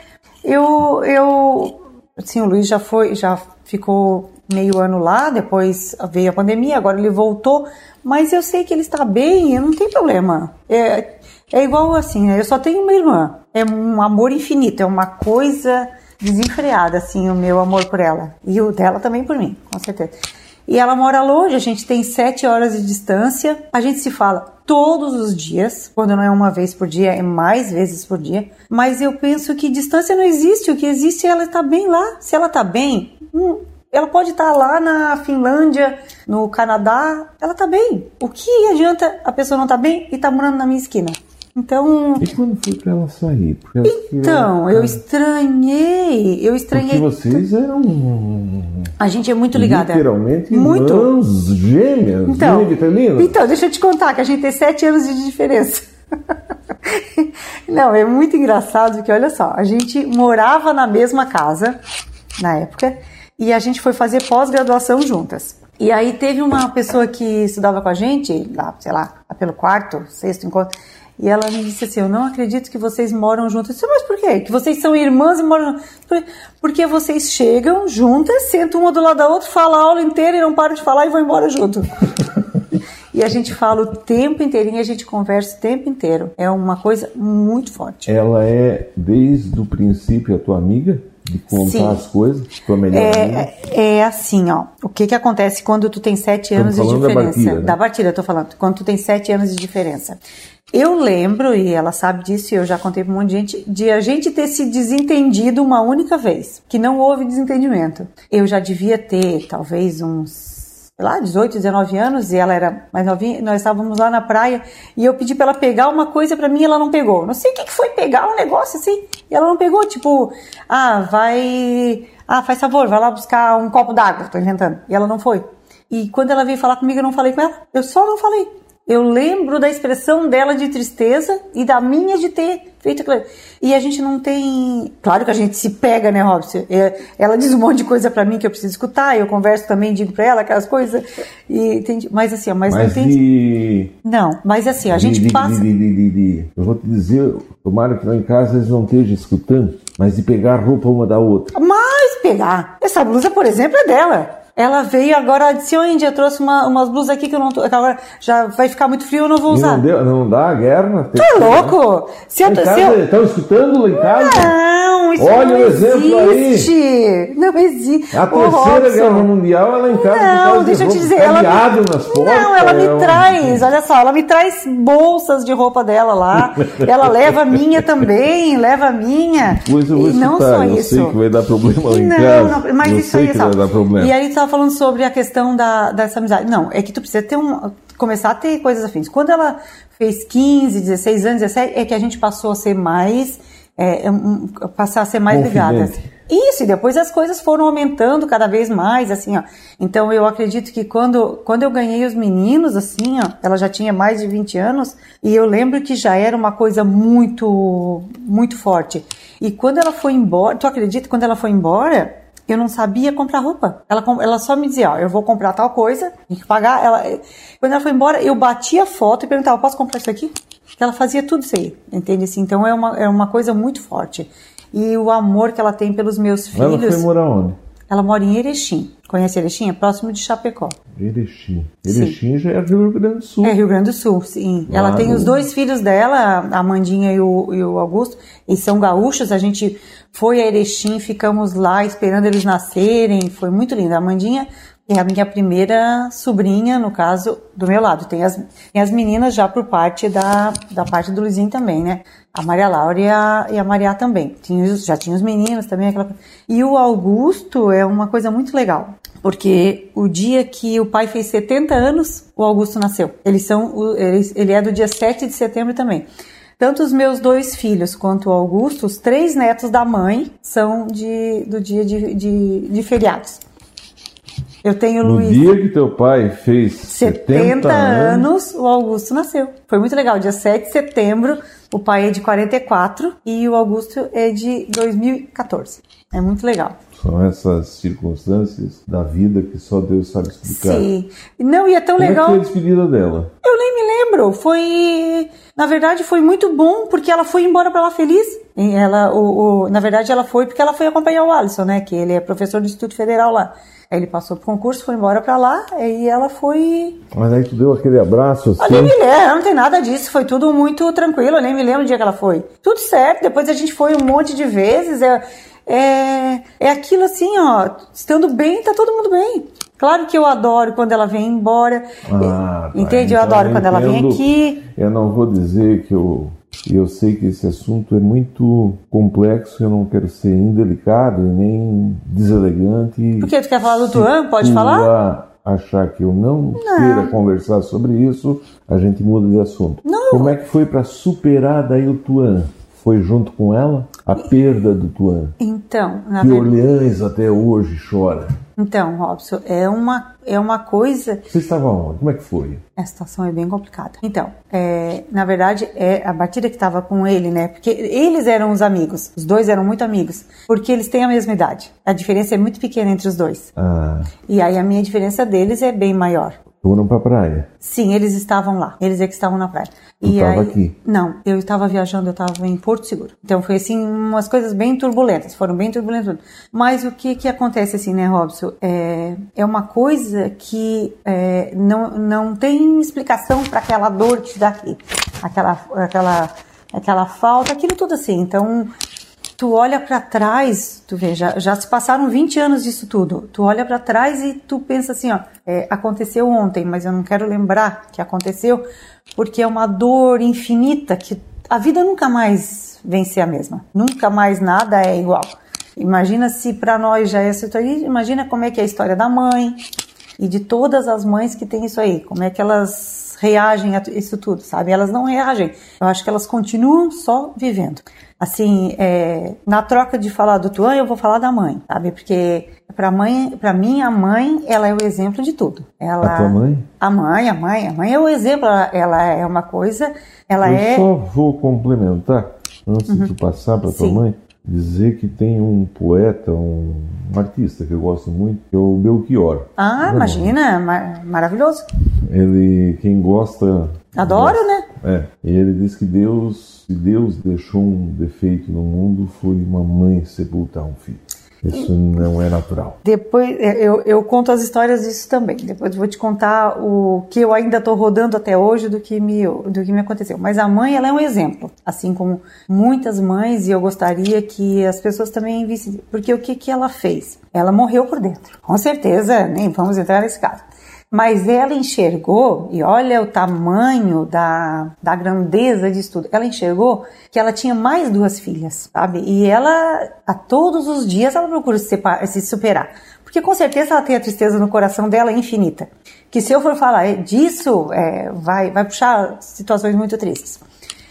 Eu. eu assim, o Luiz já foi, já ficou meio ano lá, depois veio a pandemia, agora ele voltou, mas eu sei que ele está bem, não tem problema. É, é igual assim, né? eu só tenho uma irmã, é um amor infinito, é uma coisa desenfreada, assim, o meu amor por ela. E o dela também por mim, com certeza. E ela mora longe, a gente tem sete horas de distância. A gente se fala todos os dias, quando não é uma vez por dia, é mais vezes por dia. Mas eu penso que distância não existe, o que existe é ela estar tá bem lá. Se ela está bem, hum, ela pode estar tá lá na Finlândia, no Canadá, ela está bem. O que adianta a pessoa não estar tá bem e estar tá morando na minha esquina? Então. E quando foi para ela sair? então, eu estranhei. Eu estranhei. Porque vocês eram. A gente é muito ligada. Literalmente muito. irmãs gêmeas. Então, então, deixa eu te contar que a gente tem sete anos de diferença. Não, é muito engraçado que olha só, a gente morava na mesma casa na época, e a gente foi fazer pós-graduação juntas. E aí teve uma pessoa que estudava com a gente, lá, sei lá, pelo quarto, sexto encontro, e ela me disse assim: Eu não acredito que vocês moram juntas. Eu disse, Mas por quê? Que vocês são irmãs e moram Porque vocês chegam juntas, sentam uma do lado da outra, falam a aula inteira e não param de falar e vão embora junto. e a gente fala o tempo inteirinho, a gente conversa o tempo inteiro. É uma coisa muito forte. Ela é, desde o princípio, a tua amiga? De contar Sim. as coisas, tua melhor é, é assim, ó. O que que acontece quando tu tem sete anos de diferença? Da Bartira, né? da eu tô falando. Quando tu tem sete anos de diferença. Eu lembro, e ela sabe disso, e eu já contei para um monte de gente, de a gente ter se desentendido uma única vez, que não houve desentendimento. Eu já devia ter, talvez, uns, lá, 18, 19 anos, e ela era mais novinha, nós estávamos lá na praia, e eu pedi para ela pegar uma coisa para mim e ela não pegou. Não sei o que, que foi pegar um negócio assim, e ela não pegou, tipo, ah, vai, ah, faz favor, vai lá buscar um copo d'água, tô inventando. E ela não foi. E quando ela veio falar comigo, eu não falei com ela. Eu só não falei. Eu lembro da expressão dela de tristeza e da minha de ter feito aquilo. E a gente não tem. Claro que a gente se pega, né, Robson? É, ela diz um monte de coisa para mim que eu preciso escutar, eu converso também, digo para ela aquelas coisas. E tem... Mas assim, mas, mas não tem. De... Não, mas assim, a gente de, passa. De, eu vou te dizer, tomara que lá em casa eles não estejam escutando, mas de pegar roupa uma da outra. Mas pegar. Essa blusa, por exemplo, é dela. Ela veio agora, disse, ô Índia, trouxe uma, umas blusas aqui que eu não tô. Agora já vai ficar muito frio, eu não vou usar. Não, deu, não dá a guerra? Tá louco? Se eu, casa, se eu... Estão escutando lá em casa? Não, isso Olha não o exemplo existe. aí. Não existe. A terceira guerra mundial, ela em casa. Não, deixa eu te dizer. Ela me... nas portas, não, ela me é traz, olha só, ela me traz bolsas de roupa dela lá. ela leva a minha também, leva a minha. Pois eu vou e não só eu isso. sei que vai dar problema lá em não, casa. Não, mas eu isso aí, que vai dar problema. E aí tu tava falando sobre a questão da, dessa amizade. Não, é que tu precisa ter um, começar a ter coisas afins. Quando ela fez 15, 16 anos, 17, é que a gente passou a ser mais, é, um, passar a ser mais ligadas. Isso, e depois as coisas foram aumentando cada vez mais, assim, ó. Então eu acredito que quando, quando eu ganhei os meninos, assim, ó, ela já tinha mais de 20 anos, e eu lembro que já era uma coisa muito, muito forte. E quando ela foi embora, tu acredita, quando ela foi embora, eu não sabia comprar roupa. Ela, ela só me dizia, ó, eu vou comprar tal coisa, tem que pagar. Ela, quando ela foi embora, eu batia a foto e perguntava, posso comprar isso aqui? Ela fazia tudo isso aí, entende? Assim, então é uma, é uma coisa muito forte. E o amor que ela tem pelos meus filhos... Ela foi morar onde? Ela mora em Erechim. Conhece Erechim? É próximo de Chapecó. Erechim. Erechim sim. já é Rio Grande do Sul. É Rio Grande do Sul, sim. Ela tem os dois filhos dela, a Amandinha e o, e o Augusto, e são gaúchos. A gente foi a Erechim, ficamos lá esperando eles nascerem. Foi muito lindo. A Amandinha é a minha primeira sobrinha, no caso, do meu lado. Tem as, tem as meninas já por parte da, da parte do Luizinho também, né? A Maria Laura e a, e a Maria também. Tinha, já tinha os meninos também. Aquela... E o Augusto é uma coisa muito legal. Porque o dia que o pai fez 70 anos, o Augusto nasceu. Eles são, ele, ele é do dia 7 de setembro também. Tanto os meus dois filhos quanto o Augusto, os três netos da mãe, são de, do dia de, de, de feriados. Eu tenho no Luiz. No dia que teu pai fez 70, 70 anos, o Augusto nasceu. Foi muito legal. Dia 7 de setembro, o pai é de 44 e o Augusto é de 2014. É muito legal. São essas circunstâncias da vida que só Deus sabe explicar. Sim. Não, e é tão Como legal. Como é que foi a despedida dela? Eu nem me lembro. Foi. Na verdade, foi muito bom porque ela foi embora para lá feliz. Ela, o, o, na verdade, ela foi porque ela foi acompanhar o Alisson, né? Que ele é professor do Instituto Federal lá. Aí ele passou pro concurso, foi embora para lá, e ela foi. Mas aí tu deu aquele abraço assim? Eu nem me lembro, não tem nada disso, foi tudo muito tranquilo, eu nem me lembro o dia que ela foi. Tudo certo, depois a gente foi um monte de vezes. É, é, é aquilo assim, ó, estando bem, tá todo mundo bem. Claro que eu adoro quando ela vem embora. Ah, entende? Então eu adoro eu quando ela vem aqui. Eu não vou dizer que eu eu sei que esse assunto é muito complexo, eu não quero ser indelicado e nem deselegante. Por que tu quer falar do Tuan? Pode falar? achar que eu não, não, queira conversar sobre isso, a gente muda de assunto. Não. Como é que foi para superar daí o Tuan? Foi junto com ela a perda do Tuan. Então, na que verdade... Orleans até hoje chora. Então, Robson, é uma, é uma coisa. Você estava onde? Como é que foi? A situação é bem complicada. Então, é, na verdade, é a batida que estava com ele, né? Porque eles eram os amigos, os dois eram muito amigos, porque eles têm a mesma idade. A diferença é muito pequena entre os dois. Ah. E aí a minha diferença deles é bem maior. Foram para a praia? Sim, eles estavam lá. Eles é que estavam na praia. Tu estava aqui? Não, eu estava viajando, eu estava em Porto Seguro. Então foi assim, umas coisas bem turbulentas, foram bem turbulentas. Mas o que que acontece assim, né, Robson? É, é uma coisa que é, não, não tem explicação para aquela dor que te dá aqui. Aquela, aquela, aquela falta, aquilo tudo assim. Então tu olha para trás, tu vê, já, já se passaram 20 anos disso tudo. Tu olha para trás e tu pensa assim, ó, é, aconteceu ontem, mas eu não quero lembrar que aconteceu, porque é uma dor infinita que a vida nunca mais vem ser a mesma. Nunca mais nada é igual. Imagina se para nós já é isso aí, imagina como é que é a história da mãe e de todas as mães que tem isso aí, como é que elas reagem a isso tudo, sabe? Elas não reagem. Eu acho que elas continuam só vivendo assim, é, na troca de falar do Tuan, eu vou falar da mãe, sabe? Porque para mãe, para mim a mãe, ela é o exemplo de tudo. Ela, a tua mãe? A mãe, a mãe, a mãe é o exemplo. Ela, ela é uma coisa, ela eu é. Eu só vou complementar antes uhum. de passar para tua mãe dizer que tem um poeta, um, artista que eu gosto muito, que é o Belchior. Ah, imagina, mar maravilhoso. Ele, quem gosta Adoro, gosta. né? É. E ele diz que Deus, se Deus deixou um defeito no mundo, foi uma mãe sepultar um filho. Isso não é natural. Depois é, eu, eu conto as histórias disso também. Depois vou te contar o que eu ainda estou rodando até hoje do que me do que me aconteceu. Mas a mãe ela é um exemplo, assim como muitas mães e eu gostaria que as pessoas também vissem, porque o que que ela fez? Ela morreu por dentro. Com certeza, nem vamos entrar nesse caso. Mas ela enxergou, e olha o tamanho da, da grandeza disso tudo, ela enxergou que ela tinha mais duas filhas, sabe? E ela, a todos os dias, ela procura se, se superar. Porque com certeza ela tem a tristeza no coração dela infinita. Que se eu for falar disso, é, vai, vai puxar situações muito tristes.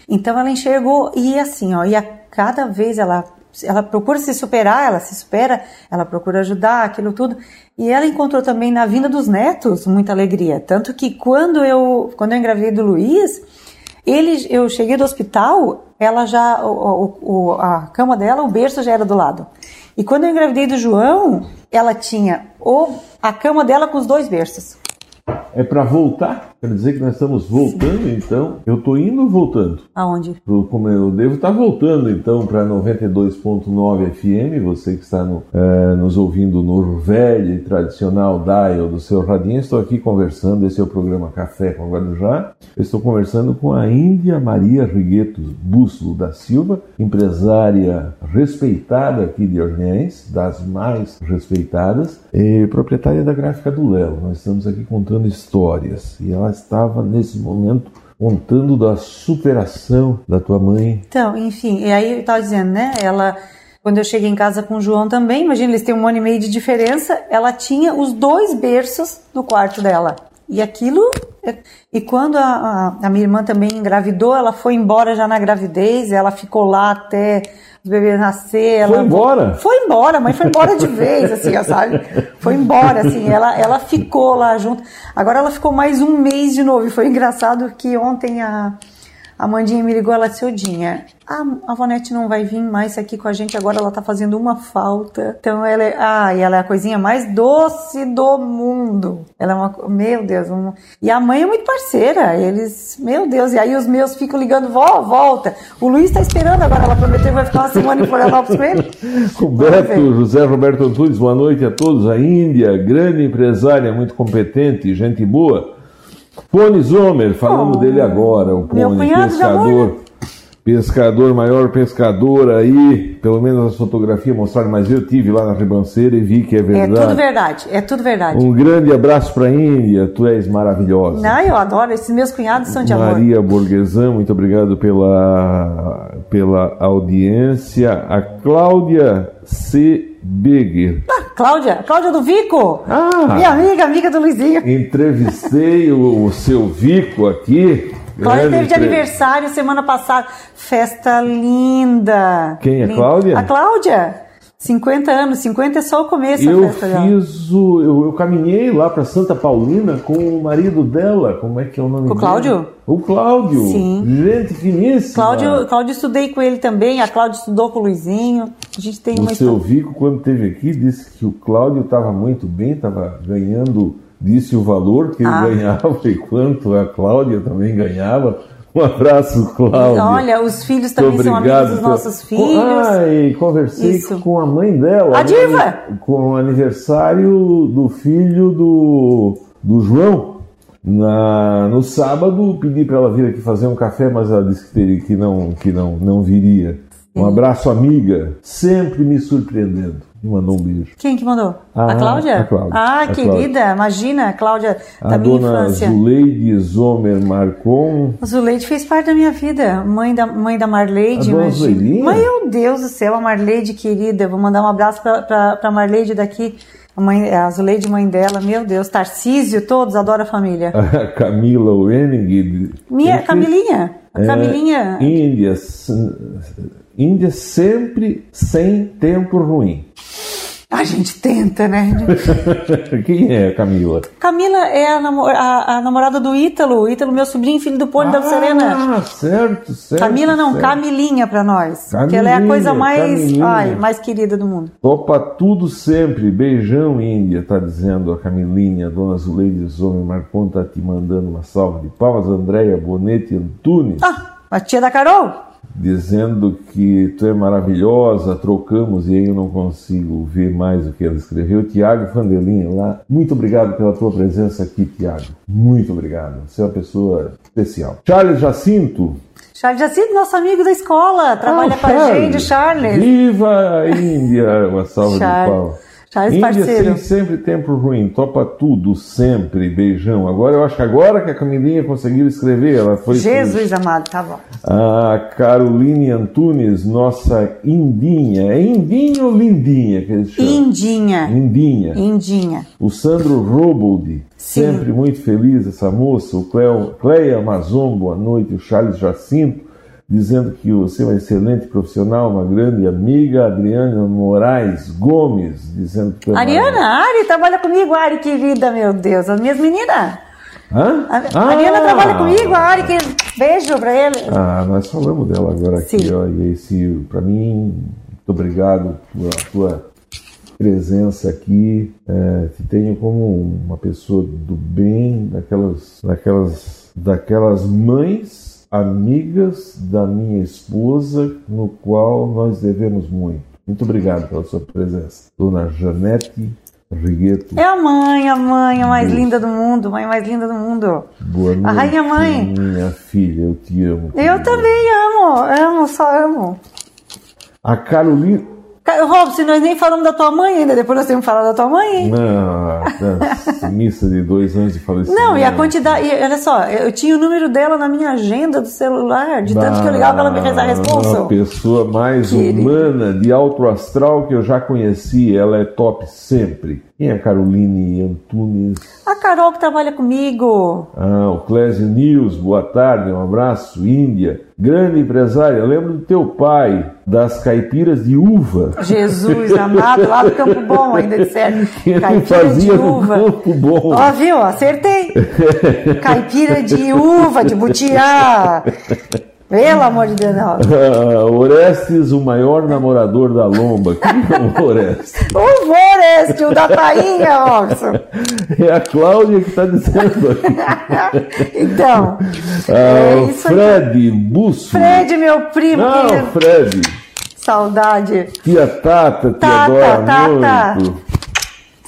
Então ela enxergou, e assim, ó, e a cada vez ela ela procura se superar, ela se supera, ela procura ajudar, aquilo tudo. E ela encontrou também na vinda dos netos muita alegria. Tanto que quando eu, quando eu engravidei do Luiz, ele, eu cheguei do hospital, ela já, o, o, a cama dela, o berço já era do lado. E quando eu engravidei do João, ela tinha o, a cama dela com os dois berços. É para voltar? Quer dizer que nós estamos voltando, Sim. então? Eu estou indo ou voltando? Aonde? Pro, como eu devo estar tá voltando, então, para 92.9 FM. Você que está no, é, nos ouvindo no velho e tradicional dial do seu radinho. Estou aqui conversando. Esse é o programa Café com Guarujá. Eu estou conversando com a Índia Maria Riguetos Bússolo da Silva, empresária respeitada aqui de Orleans, das mais respeitadas, e proprietária da gráfica do Lelo. Nós estamos aqui contando histórias e ela estava nesse momento contando da superação da tua mãe. Então, enfim, e aí eu estava dizendo, né? Ela, quando eu cheguei em casa com o João também, imagina, eles têm um ano e meio de diferença, ela tinha os dois berços no quarto dela. E aquilo. E quando a, a, a minha irmã também engravidou, ela foi embora já na gravidez, ela ficou lá até o bebê nascer. Ela foi embora? Foi embora, mas foi embora de vez, assim, sabe? Foi embora, assim, ela, ela ficou lá junto. Agora ela ficou mais um mês de novo. E foi engraçado que ontem a, a Mandinha me ligou, ela disse, Odinha, a, a Vonete não vai vir mais aqui com a gente, agora ela tá fazendo uma falta. Então ela é, ah, ela é a coisinha mais doce do mundo. Ela é uma, meu Deus, um, e a mãe é muito parceira, eles, meu Deus, e aí os meus ficam ligando, vó, volta. O Luiz tá esperando agora, ela prometeu que vai ficar uma semana em Florianópolis com ele. Roberto, José Roberto Antunes, boa noite a todos. A Índia, grande empresária, muito competente, gente boa. Pone Zomer, falando oh, dele agora, o Pone, pescador. Pescador, maior pescador aí, pelo menos as fotografias mostraram, mas eu tive lá na ribanceira e vi que é verdade. É tudo verdade, é tudo verdade. Um grande abraço para a Índia, tu és maravilhosa. Não, eu adoro, esses meus cunhados são de Maria amor. Maria Borguesan, muito obrigado pela, pela audiência. A Cláudia C. Bigger. Ah, Cláudia, Cláudia do Vico. Ah, minha amiga, amiga do Luizinho. Entrevistei o, o seu Vico aqui Cláudia teve de aniversário semana passada. Festa linda. Quem? A linda. Cláudia? A Cláudia. 50 anos, 50 é só o começo eu da festa dela. fiz o, eu, eu caminhei lá para Santa Paulina com o marido dela, como é que é o nome Com o dele? Cláudio? O Cláudio. Sim. Gente finíssima. Cláudio, Cláudio estudei com ele também, a Cláudia estudou com o Luizinho. A gente tem uma O seu história. Vico, quando esteve aqui, disse que o Cláudio estava muito bem, estava ganhando, disse o valor que ele Ah. ganhava e quanto a Cláudia também ganhava. Um abraço, Cláudia. Olha, os filhos também Muito são amigos dos nossos filhos. Ah, e conversei Isso. com a mãe dela. A né, diva! Com o aniversário do filho do, do João. Na, no sábado, pedi para ela vir aqui fazer um café, mas ela disse que, teria, que, não, que não, não viria. Um abraço, amiga. Sempre me surpreendendo. Me mandou um beijo. Quem que mandou? Ah, a Cláudia? a Cláudia. Ah, A querida, imagina, a Cláudia A da minha dona infância. Zuleide Zomer Marcon. A Zuleide fez parte da minha vida. Mãe da, mãe da Marleide, A dona. Zuleirinha? Meu Deus do céu, a Marleide querida. Vou mandar um abraço pra, pra, pra Marleide daqui. A, mãe, a Zuleide, mãe dela. Meu Deus, Tarcísio, todos adoram a família. A Camila Wenning. Minha, Camilinha. A É, Camilinha. Índia, Índia sempre sem tempo ruim. A gente tenta, né? Quem é a Camila? Camila é a, namo- a- a namorada do Ítalo. Ítalo, meu sobrinho, filho do Pônei da Serena. Ah, certo, certo. Camila não, certo. Camilinha pra nós. que ela é a Camilinha, coisa mais, Camilinha. ai, mais querida do mundo. Topa tudo sempre. Beijão, Índia, tá dizendo a Camilinha. Dona Zuleide Zomer Marcon tá te mandando uma salva de palmas. Andréia Bonetti Antunes. Ah, a tia da Carol? Dizendo que tu é maravilhosa, trocamos e aí eu não consigo ver mais o que ela escreveu. Tiago Fandelinha lá, muito obrigado pela tua presença aqui, Tiago. Muito obrigado. Você é uma pessoa especial. Charles Jacinto. Charles Jacinto, nosso amigo da escola, trabalha Ah, com a gente, Charles. Viva a Índia! Uma salva Charles. de pau. Charles, Índia parceiro. sem sempre tempo ruim, topa tudo, sempre, beijão. Agora eu acho que agora que a Camilinha conseguiu escrever, ela foi. Jesus amado, tá bom. A Caroline Antunes, nossa Indinha. É Indinha ou Lindinha que eles chamam? Indinha. Indinha. Indinha. O Sandro Robold, sempre muito feliz essa moça. O Cleo, Cleia Amazon, boa noite. O Charles Jacinto, dizendo que você é uma excelente profissional, uma grande amiga. Adriana Moraes Gomes, dizendo que é Ariana, Ari, trabalha comigo, Ari, querida, meu Deus. As minhas meninas. Hã? A, Ah! Ariana trabalha comigo, a Ari, que... beijo pra ele. Ah, nós falamos dela agora aqui, Sim. ó. E esse, para mim, muito obrigado pela tua presença aqui. É, te tenho como uma pessoa do bem, daquelas, daquelas, daquelas mães amigas da minha esposa, no qual nós devemos muito. Muito obrigado pela sua presença, Dona Janete Rigueto. É a mãe, a mãe, a mais linda do mundo, mãe mais linda do mundo. Boa noite, A rainha mãe. minha filha, eu te amo. Eu querida. também amo, amo, só amo. A Carolina. Robson, nós nem falamos da tua mãe ainda, depois nós temos que falar da tua mãe, hein? Da missa de dois anos de falecimento. Não, e a quantidade, e olha só, eu tinha o número dela na minha agenda do celular, de tanto que eu ligava ela me rezar a A responsa. pessoa mais Querida. humana, de alto astral que eu já conheci. Ela é top sempre. Quem é a Caroline Antunes? A Carol que trabalha comigo. Ah, o Clésio News, boa tarde, um abraço. Índia, grande empresária. Lembro do teu pai, das caipiras de uva. Jesus amado, lá do Campo Bom, ainda disseram. Caipira de uva. Campo Bom. Ó, viu? Acertei. Caipira de uva, de butiá. Pelo amor de Deus, não. Ah, Orestes, o maior namorador da lomba. Quem é o Orestes? O Voreste, o da tainha, Robson. É a Cláudia que está dizendo aqui. Então, Ah, é. Fred Busso. Fred, meu primo, Não, querido. Fred. Saudade. Tia Tata, te Tata, adora Tata. muito.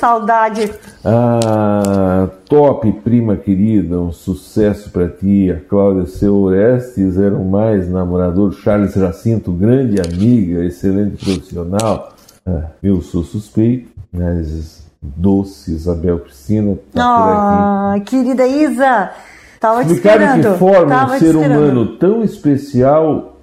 Saudade. Ah, top, prima querida, um sucesso para ti. A Cláudia Seu Orestes era o mais namorador. Charles Jacinto, grande amiga, excelente profissional. Ah, eu sou suspeito, mas doce Isabel Piscina tá. Ah, querida Isa. Tava te Explicar de esperando. que forma Tava um te ser esperando. humano tão especial,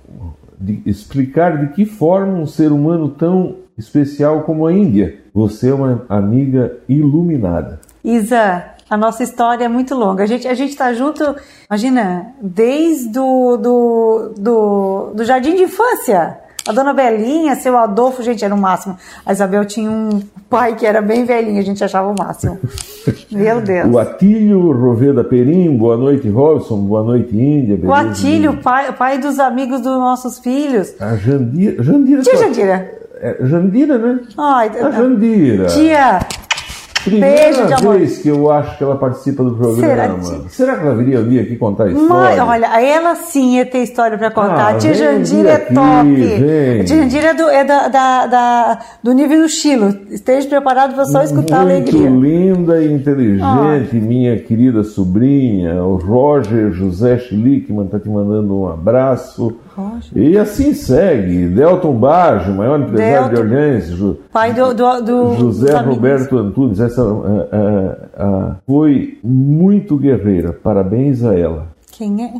de- explicar de que forma um ser humano tão especial como a Índia. Você é uma amiga iluminada. Isa, A nossa história é muito longa. A gente a gente tá junto, imagina, desde do, do, do, do jardim de infância. A dona Belinha, seu Adolfo, gente, era o máximo. A Isabel tinha um pai que era bem velhinho, a gente achava o máximo. Meu Deus. O Atílio Roveda Perim, boa noite, Robson, boa noite, Índia. O Atílio, pai, pai dos amigos dos nossos filhos. A Jandira. Jandira Tia Jandira. É, Jandira, né? Ai, a Jandira. Tia, Primeira Beijo de amor. vez que eu acho que ela participa do programa. Será, Será, que ela viria vir aqui contar a história? olha, ela sim ia ter história pra contar. Ah, a tia Jandira é aqui, top. vem. A tia Jandira é, do, é da, da- da- do nível do Chilo. Esteja preparado para só escutar a Muito alegria. linda e inteligente, minha querida sobrinha, o Roger José Schlickman está te mandando um abraço. E assim segue. Delton Baggio, maior empresário de Delton. Orleans, Ju- Pai do, do, do José. Roberto Antunes, essa ah, ah, ah, foi muito guerreira. Parabéns a ela. Quem é?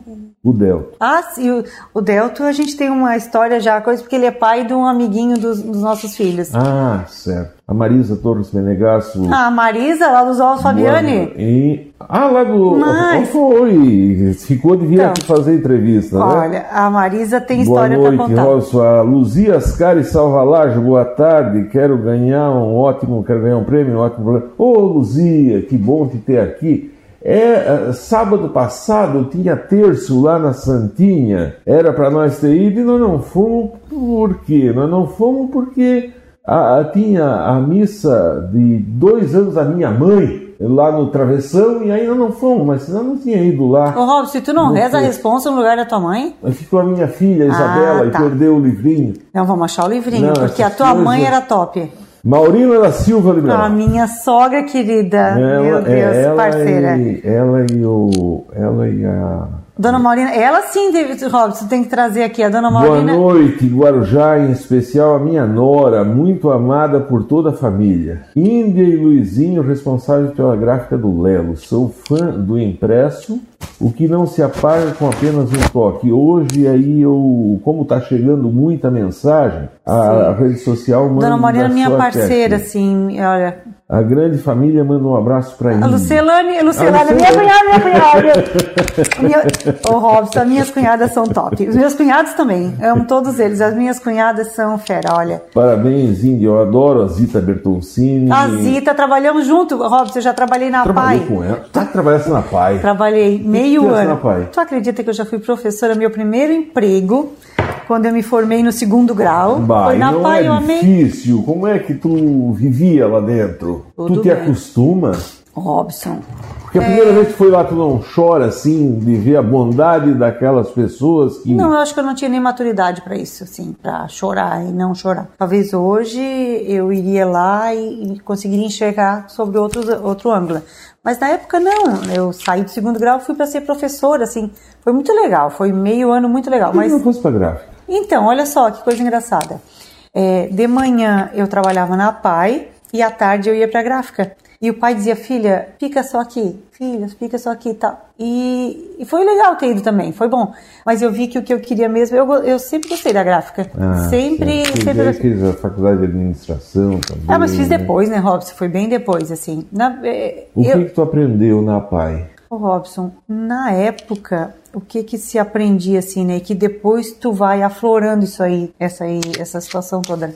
O Delton. Ah, sim, o, o Delto, a gente tem uma história já, coisa, porque ele é pai de um amiguinho dos, dos nossos filhos. Ah, certo. A Marisa Torres Menegasso. Ah, a Marisa, lá dos Ovos Fabiane. E, ah, lá do. Mas- Foi. Ficou de vir Então, aqui fazer entrevista, né? Olha, a Marisa tem Boa história noite, para contar. Rosso. A Luzia Ascari Salvalage, boa tarde. Quero ganhar um ótimo, quero ganhar um prêmio, um ótimo. Ô, Luzia, que bom te ter aqui. É, eh, sábado passado tinha terço lá na Santinha, era para nós ter ido e nós não fomos. Por quê? Nós não fomos porque a- a- tinha a missa de dois anos da minha mãe lá no Travessão e nós não fomos, mas senão não tinha ido lá. Ô, Rob, se tu não, Não reza a foi. responsa no lugar da tua mãe, ficou a minha filha, a Isabela, tá. e perdeu o livrinho. não vamos achar o livrinho, Não, porque a tua mãe era top. Maurina da Silva A Liberal. minha sogra querida, meu Ela, Deus, é, ela parceira. E, ela e o. Ela e a. Dona Maurina, ela sim, David Robson, tem que trazer aqui. A Dona Boa Maurina. noite, Guarujá, em especial a minha nora, muito amada por toda a família. Índia e Luizinho, responsáveis pela gráfica do Lelo. Sou fã do impresso, o que não se apaga com apenas um toque. Hoje aí eu, como está chegando muita mensagem, a, a rede social manda Dona Maurina, minha parceira, aqui. assim, olha. A grande família manda um abraço para A Índia. Lucelane, Lucelane, A minha cunhada, minha cunhada. Minha... Ô, Robson, minhas cunhadas são top. Os meus cunhados também, amo todos eles. As minhas cunhadas são fera, olha. Parabéns, Índia. Eu adoro a Zita Bertoncini. A Zita, trabalhamos junto. Robson, eu já trabalhei na Trabalhou PAI. com ela. Tá trabalhando na PAI. Trabalhei meio ano. na PAI? Tu acredita que eu já fui professora? Meu primeiro emprego, quando eu me formei no segundo grau, Bah, foi na não PAI. é difícil. Como é que tu vivia lá dentro? Tudo tu te bem. acostuma? Robson, Porque a primeira vez que foi lá, tu não chora assim de ver a bondade daquelas pessoas que. Não, eu acho que eu não tinha nem maturidade pra isso, assim, pra chorar e não chorar. Talvez hoje eu iria lá e, e conseguiria enxergar sobre outros, outro ângulo. Mas na época não, eu saí do segundo grau fui pra ser professora, assim, foi muito legal, foi meio ano muito legal. Por que Mas não fosse pra gráfica? Então, olha só que coisa engraçada. É, de manhã eu trabalhava na PAI e à tarde eu ia pra gráfica. E o pai dizia, filha, fica só aqui, filha, fica só aqui e tal. E, foi legal ter ido também, foi bom. Mas eu vi que o que eu queria mesmo, eu, eu sempre gostei da gráfica. Ah, sempre, certo. sempre gostei. fez a faculdade de administração também. Ah, mas fiz né? depois, né, Robson? Foi bem depois, assim. Na, é, O eu, que, que tu aprendeu na PAI? Ô, Robson, na época, o que que se aprendia assim, né? Que depois tu vai aflorando isso aí, essa aí, essa situação toda.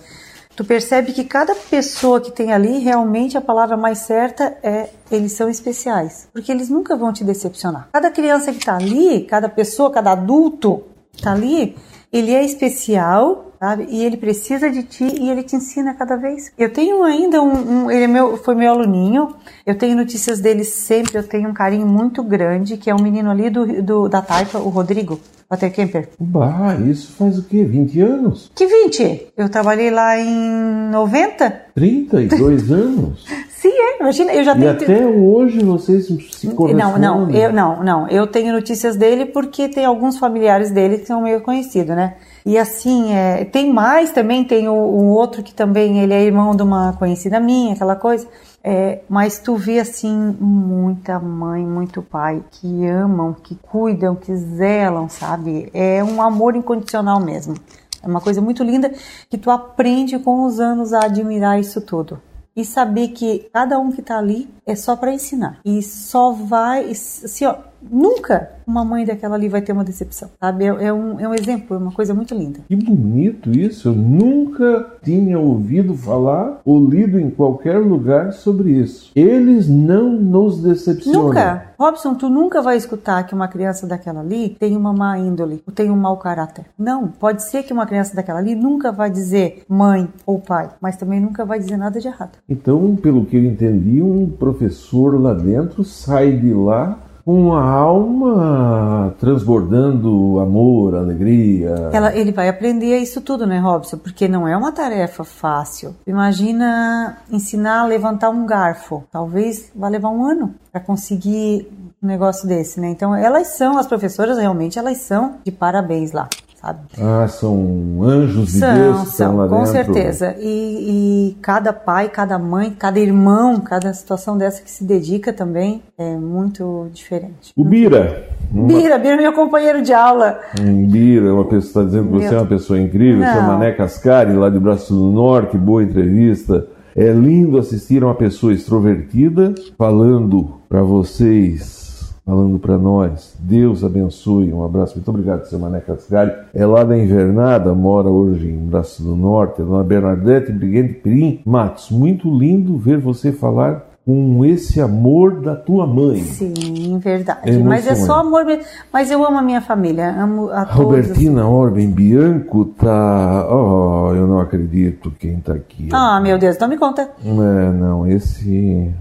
Tu percebe que cada pessoa que tem ali, realmente a palavra mais certa é eles são especiais. Porque eles nunca vão te decepcionar. Cada criança que tá ali, cada pessoa, cada adulto tá ali, ele é especial, sabe? E ele precisa de ti e ele te ensina cada vez. Eu tenho ainda um, um- ele é meu, foi meu aluninho. Eu tenho notícias dele sempre. Eu tenho um carinho muito grande, que é um menino ali do, do- da Taipa, o Rodrigo. Walter Kemper. Bah, isso faz o quê? 20 anos? Que 20? Eu trabalhei lá em 90? 32 anos? Sim, é. Imagina, eu já E tenho. até hoje vocês se Não, correspondem. não, eu não, não. Eu tenho notícias dele porque tem alguns familiares dele que são meio conhecidos, né? E assim, é, tem mais também, tem o, um outro que também ele é irmão de uma conhecida minha, aquela coisa. É, mas tu vê assim muita mãe, muito pai que amam, que cuidam, que zelam, sabe? É um amor incondicional mesmo. É uma coisa muito linda que tu aprende com os anos a admirar isso tudo. E saber que cada um que está ali é só para ensinar. E só vai, assim, ó, nunca uma mãe daquela ali vai ter uma decepção, sabe? É, é, um, é um exemplo, é uma coisa muito linda. Que bonito isso! Eu nunca tinha ouvido falar ou lido em qualquer lugar sobre isso. Eles não nos decepcionam. Nunca! Robson, tu nunca vai escutar que uma criança daquela ali tem uma má índole ou tem um mau caráter. Não, pode ser que uma criança daquela ali nunca vai dizer mãe ou pai, mas também nunca vai dizer nada de errado. Então, pelo que eu entendi, um professor lá dentro sai de lá com a alma transbordando amor, alegria. Ela, ele vai aprender isso tudo, né, Robson? Porque não é uma tarefa fácil. Imagina ensinar a levantar um garfo. Talvez vá levar um ano para conseguir um negócio desse, né? Então, elas são, as professoras realmente, elas são de parabéns lá sabe? Ah, são anjos de são, Deus que são, estão lá com dentro. certeza. E, e, cada pai, cada mãe, cada irmão, cada situação dessa que se dedica também é muito diferente. O Bira. Uma... Bira, Bira é meu companheiro de aula. Um Bira, uma pessoa está dizendo que você é uma pessoa incrível, Não. é Mané Cascari, lá de Braço do Norte, boa entrevista. É lindo assistir a uma pessoa extrovertida falando para vocês falando para nós. Deus abençoe. Um abraço. Muito obrigado, seu Mané Cascalho. É lá da Invernada, mora hoje em Braço do Norte. É dona Bernadette Briguente Pirim Matos. Muito lindo ver você falar com esse amor da tua mãe. Sim, verdade. É mas é só amor mesmo. Mas eu amo a minha família, amo a todos. Robertina Orben Bianco tá. Oh, eu não acredito quem tá aqui. Ah, meu Deus, não me conta. É, não, esse.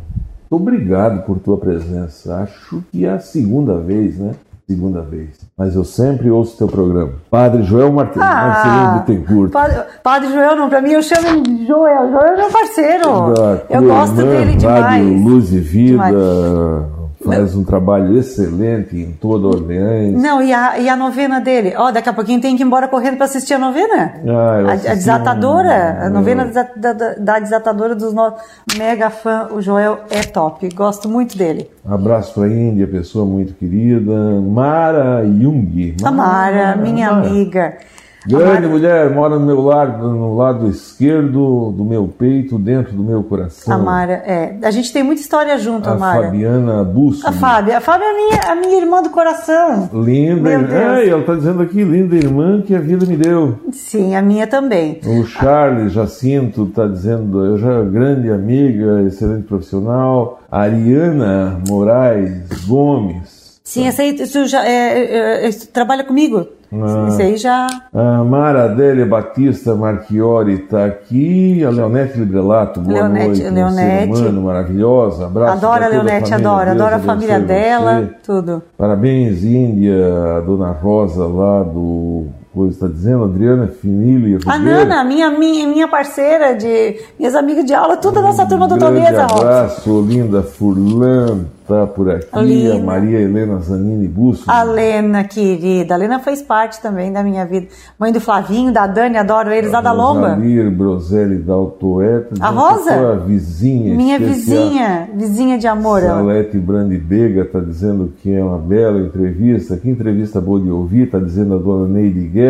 Obrigado por tua presença. Acho que é a segunda vez, né? Segunda vez. Mas eu sempre ouço teu programa. Padre Joel Martins, ah, Marcelino Bittencourt. Padre, Padre Joel, não, pra mim eu chamo de Joel. Joel é meu parceiro. Da eu gosto irmã, dele demais. Rádio Luz e Vida. Demais faz um trabalho excelente em toda Orleans. Não, e a, e a novena dele? Ó, oh, daqui a pouquinho tem que ir embora correndo para assistir a novena. Ah, a, a, desatadora, um... a novena da, da, da, desatadora dos nossos mega fã, o Joel é top. Gosto muito dele. Abraço para a Índia, pessoa muito querida. Mara Jung. Mara, Mara, minha Mara. amiga. Grande mulher, mora no meu lado, no lado esquerdo do meu peito, dentro do meu coração. Amara, é. A gente tem muita história junto, a Amara. Fabiana Busso. A Fábia. A Fábia é a minha, a minha irmã do coração. Linda. É, ela está dizendo aqui, linda irmã que a vida me deu. Sim, a minha também. O Charles Jacinto está dizendo, eu já grande amiga, excelente profissional. A Ariana Moraes Gomes. Sim, essa aí, isso já é, é, é, trabalha comigo. Ah, Isso aí já. A Mara Adélia Batista Marchiori está aqui. A Leonete Librelato, boa Leonete, noite. Leonete. Um ser humano maravilhosa. Abraço. Adora a Leonete, adora. Adora a família dela, você. tudo. Parabéns, Índia, a dona Rosa lá do coisa está dizendo, Adriana Finili. A Nana, minha, minha, minha parceira, de minhas amigas de aula, toda a nossa turma do Tonesa. Um abraço, Linda Furlan, tá por aqui, Lina. a Maria Helena Zanini Busso. A Lena, querida, a Lena fez parte também da minha vida. Mãe do Flavinho, da Dani, adoro eles, a, a da Lomba. Rosalir Broselli Daltoeta. A Rosa? A vizinha Minha vizinha, vizinha de amor. Salete Brandi Bega está dizendo que é uma bela entrevista, que entrevista boa de ouvir, está dizendo a dona Neide Guerra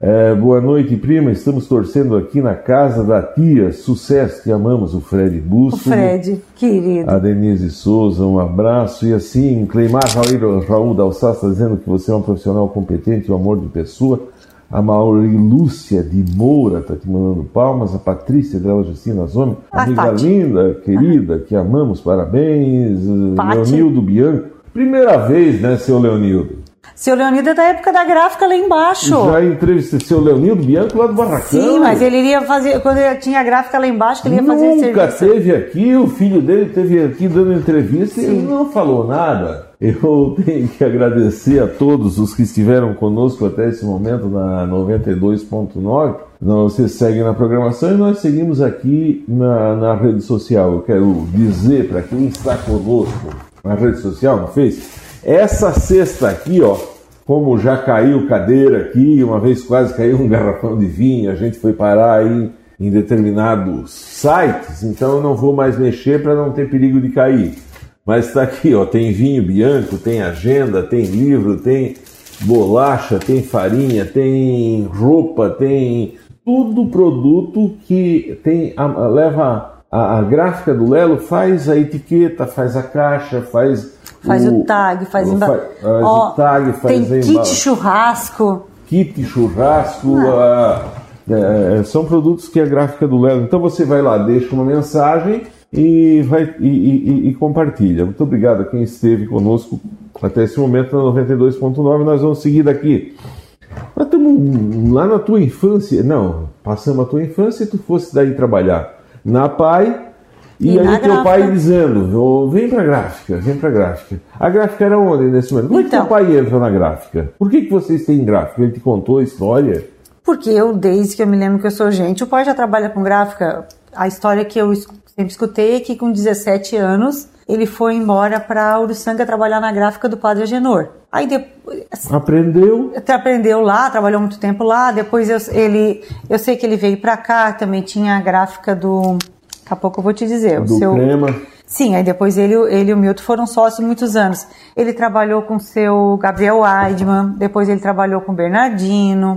É, boa noite, prima. Estamos torcendo aqui na casa da tia. Sucesso, te amamos, o Fred Busso. O Fred, querido. A Denise Souza, um abraço. E assim, Cleimar Raul, Raul Dalsá está dizendo que você é um profissional competente, um amor de pessoa. A Lúcia de Moura está te mandando palmas. A Patrícia dela, Justina Zomi. Ah, amiga Pati. linda, querida, que amamos, parabéns. Pati. Leonildo Bianco. Primeira vez, né, seu Leonildo? Seu Leonido é da época da gráfica lá embaixo. Já entrevistei seu Leonido Bianco lá do Barracão. Sim, mas ele iria fazer, quando ele tinha a gráfica lá embaixo, ele ia Nunca fazer Nunca teve aqui, o filho dele teve aqui dando entrevista Sim. e ele não falou nada. Eu tenho que agradecer a todos os que estiveram conosco até esse momento na 92.9. Vocês seguem na programação e nós seguimos aqui na, na rede social. Eu quero dizer para quem está conosco na rede social, no Face, essa cesta aqui, ó, como já caiu cadeira aqui, uma vez quase caiu um garrafão de vinho, a gente foi parar aí em determinados sites, então eu não vou mais mexer para não ter perigo de cair. Mas está aqui, ó, tem vinho bianco, tem agenda, tem livro, tem bolacha, tem farinha, tem roupa, tem tudo produto que tem leva a, a, gráfica do Lelo faz a etiqueta, faz a caixa, faz. Faz o, o tag, faz, o, faz, faz o tag, faz tem kit churrasco. Kit churrasco. Ah. é, são produtos que a gráfica do Lelo. Então você vai lá, deixa uma mensagem e, vai, e, e, e, compartilha. Muito obrigado a quem esteve conosco até esse momento na 92.9. Nós vamos seguir daqui. Nós estamos lá na tua infância. Não, passamos a tua infância e tu fosse daí trabalhar na PAI. E, e aí teu pai dizendo, vem pra gráfica, vem pra gráfica. A gráfica era onde nesse momento? Como então, é que teu então. pai entra na gráfica? Por que, que vocês têm gráfica? Ele te contou a história? Porque eu, desde que eu me lembro que eu sou gente, o pai já trabalha com gráfica. A história que eu sempre escutei é que com 17 anos ele foi embora para Uruçanga trabalhar na gráfica do Padre Agenor. Aí depois aprendeu, aprendeu lá, trabalhou muito tempo lá. Depois eu, ele, eu sei que ele veio para cá, também tinha a gráfica do, daqui a pouco eu vou te dizer, do o seu crema. Sim, aí depois ele, ele e o Milton foram sócios muitos anos. Ele trabalhou com o seu Gabriel Weidman, depois ele trabalhou com o Bernardino,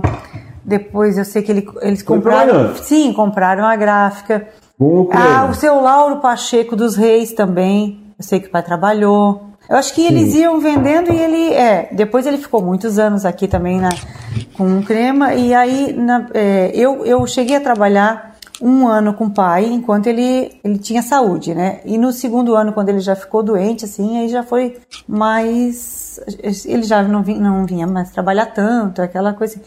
depois eu sei que ele, eles compraram. Sim, compraram a gráfica. O ah, o seu Lauro Pacheco dos Reis também. Eu sei que o pai trabalhou. Eu acho que Sim. eles iam vendendo e ele. É, depois ele ficou muitos anos aqui também na, com um crema. E aí na, é, eu, eu cheguei a trabalhar um ano com o pai, enquanto ele, ele tinha saúde, né? E no segundo ano, quando ele já ficou doente, assim, aí já foi mais. Ele já não vinha, não vinha mais trabalhar tanto, aquela coisa.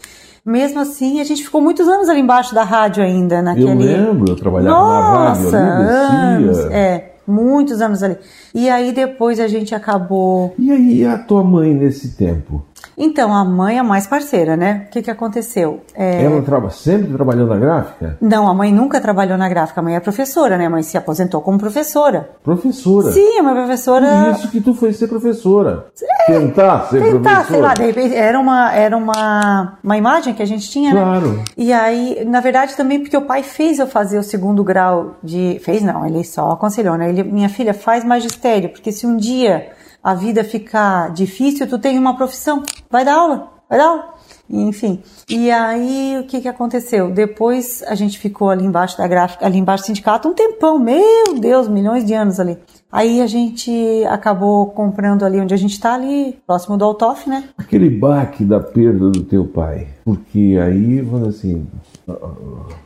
Mesmo assim, a gente ficou muitos anos ali embaixo da rádio ainda, naquele... Eu lembro, eu trabalhava Nossa, na rádio anos, é, muitos anos ali. E aí depois a gente acabou... E aí a tua mãe nesse tempo? Então, a mãe é mais parceira, né? O que, que aconteceu? É... Ela traba, sempre trabalhou na gráfica? Não, a mãe nunca trabalhou na gráfica. A mãe é professora, né? A mãe se aposentou como professora. Professora? Sim, é uma professora... Por isso que tu foi ser professora. É, tentar ser tentar, professora. sei lá, de repente, era, uma, era uma, uma imagem que a gente tinha, claro. né? E aí, na verdade, também porque o pai fez eu fazer o segundo grau de... Fez não, ele só aconselhou, né? Ele, minha filha, faz magistério, porque se um dia a vida ficar difícil, tu tem uma profissão, vai dar aula, vai dar aula. Enfim, e aí o que, que aconteceu? Depois a gente ficou ali embaixo da gráfica, ali embaixo do sindicato um tempão, meu Deus, milhões de anos ali. Aí a gente acabou comprando ali onde a gente está ali, próximo do Altoff, né? Aquele baque da perda do teu pai, porque aí, assim,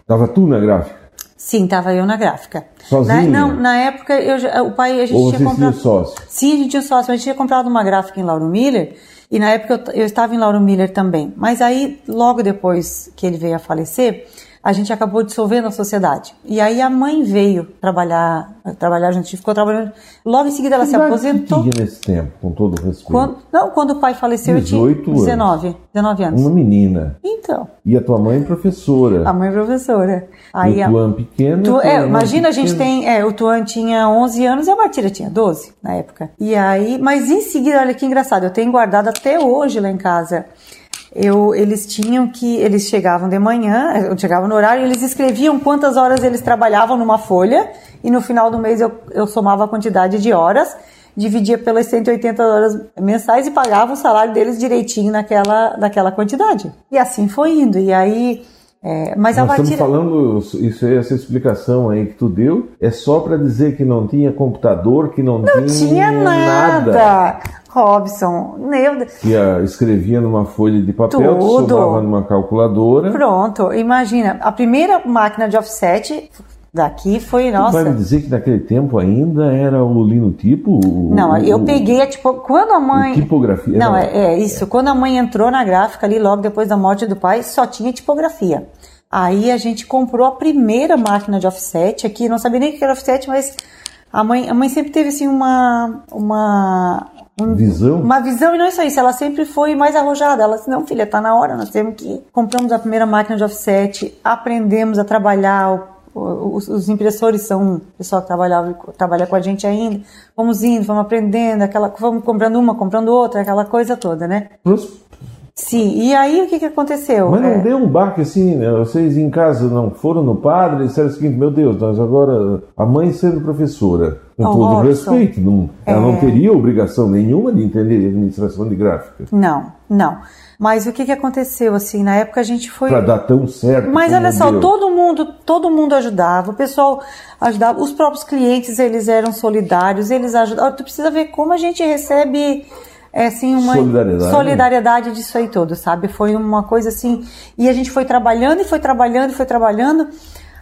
tava tu na gráfica? Sim, tava eu na gráfica. Sozinha? Na, não, na época eu, o pai a gente Ou tinha comprado. Tinha sócio? Sim, a gente tinha sócio, a gente tinha comprado uma gráfica em Lauro Miller e na época eu, eu estava em Lauro Miller também. Mas aí, logo depois que ele veio a falecer, a gente acabou dissolvendo a sociedade. E aí a mãe veio trabalhar, trabalhar, a gente ficou trabalhando. Logo em seguida ela que se aposentou. Que nesse tempo, com todo respeito? Quando, não, quando o pai faleceu, eu tinha 19, anos. 19 anos. Uma menina. Então. E a tua mãe professora. A mãe professora. Aí e o Tuan pequeno. Tu, é, imagina, a gente tem, é, o Tuan tinha 11 anos e a Martira tinha 12 na época. E aí, mas em seguida, olha que engraçado, eu tenho guardado até hoje lá em casa eu, eles tinham que, eles chegavam de manhã, chegavam no horário, eles escreviam quantas horas eles trabalhavam numa folha e no final do mês eu, eu somava a quantidade de horas, dividia pelas 180 horas mensais e pagava o salário deles direitinho naquela, naquela quantidade. E assim foi indo. E aí é, mas Nós a estamos falando, isso essa explicação aí que tu deu, é só para dizer que não tinha computador, que não, não tinha, tinha nada. nada. Robson, meu Deus. Que escrevia numa folha de papel, Tudo. somava numa calculadora. Pronto, imagina, a primeira máquina de offset Daqui foi, nossa. Você vai me dizer que naquele tempo ainda era o linotipo? O, não, eu o, peguei, tipo, quando a mãe... Tipografia. Não, é, é, isso. Quando a mãe entrou na gráfica ali, logo depois da morte do pai, só tinha tipografia. Aí a gente comprou a primeira máquina de offset aqui, não sabia nem o que era offset, mas a mãe, a mãe sempre teve, assim, uma... uma um, visão? Uma visão, e não é só isso, ela sempre foi mais arrojada. Ela disse, não, filha, tá na hora, nós temos que... Compramos a primeira máquina de offset, aprendemos a trabalhar os, os, impressores são o pessoal que trabalhava, trabalha com a gente ainda. Vamos indo, vamos aprendendo, aquela, vamos comprando uma, comprando outra, aquela coisa toda, né? Sim, e aí o que, que aconteceu? Mas não é... deu um baque assim, né? vocês em casa não foram no padre e disseram o seguinte, meu Deus, nós agora, a mãe sendo professora, com oh, todo Robson, respeito, não, ela é... não teria obrigação nenhuma de entender administração de gráfica. Não, não. Mas o que, que aconteceu, assim, na época a gente foi... Para dar tão certo Mas olha só, deu. todo mundo, todo mundo ajudava, o pessoal ajudava, os próprios clientes, eles eram solidários, eles ajudavam. Tu precisa ver como a gente recebe é assim uma solidariedade. solidariedade disso aí todo, sabe? Foi uma coisa assim e a gente foi trabalhando e foi trabalhando e foi trabalhando.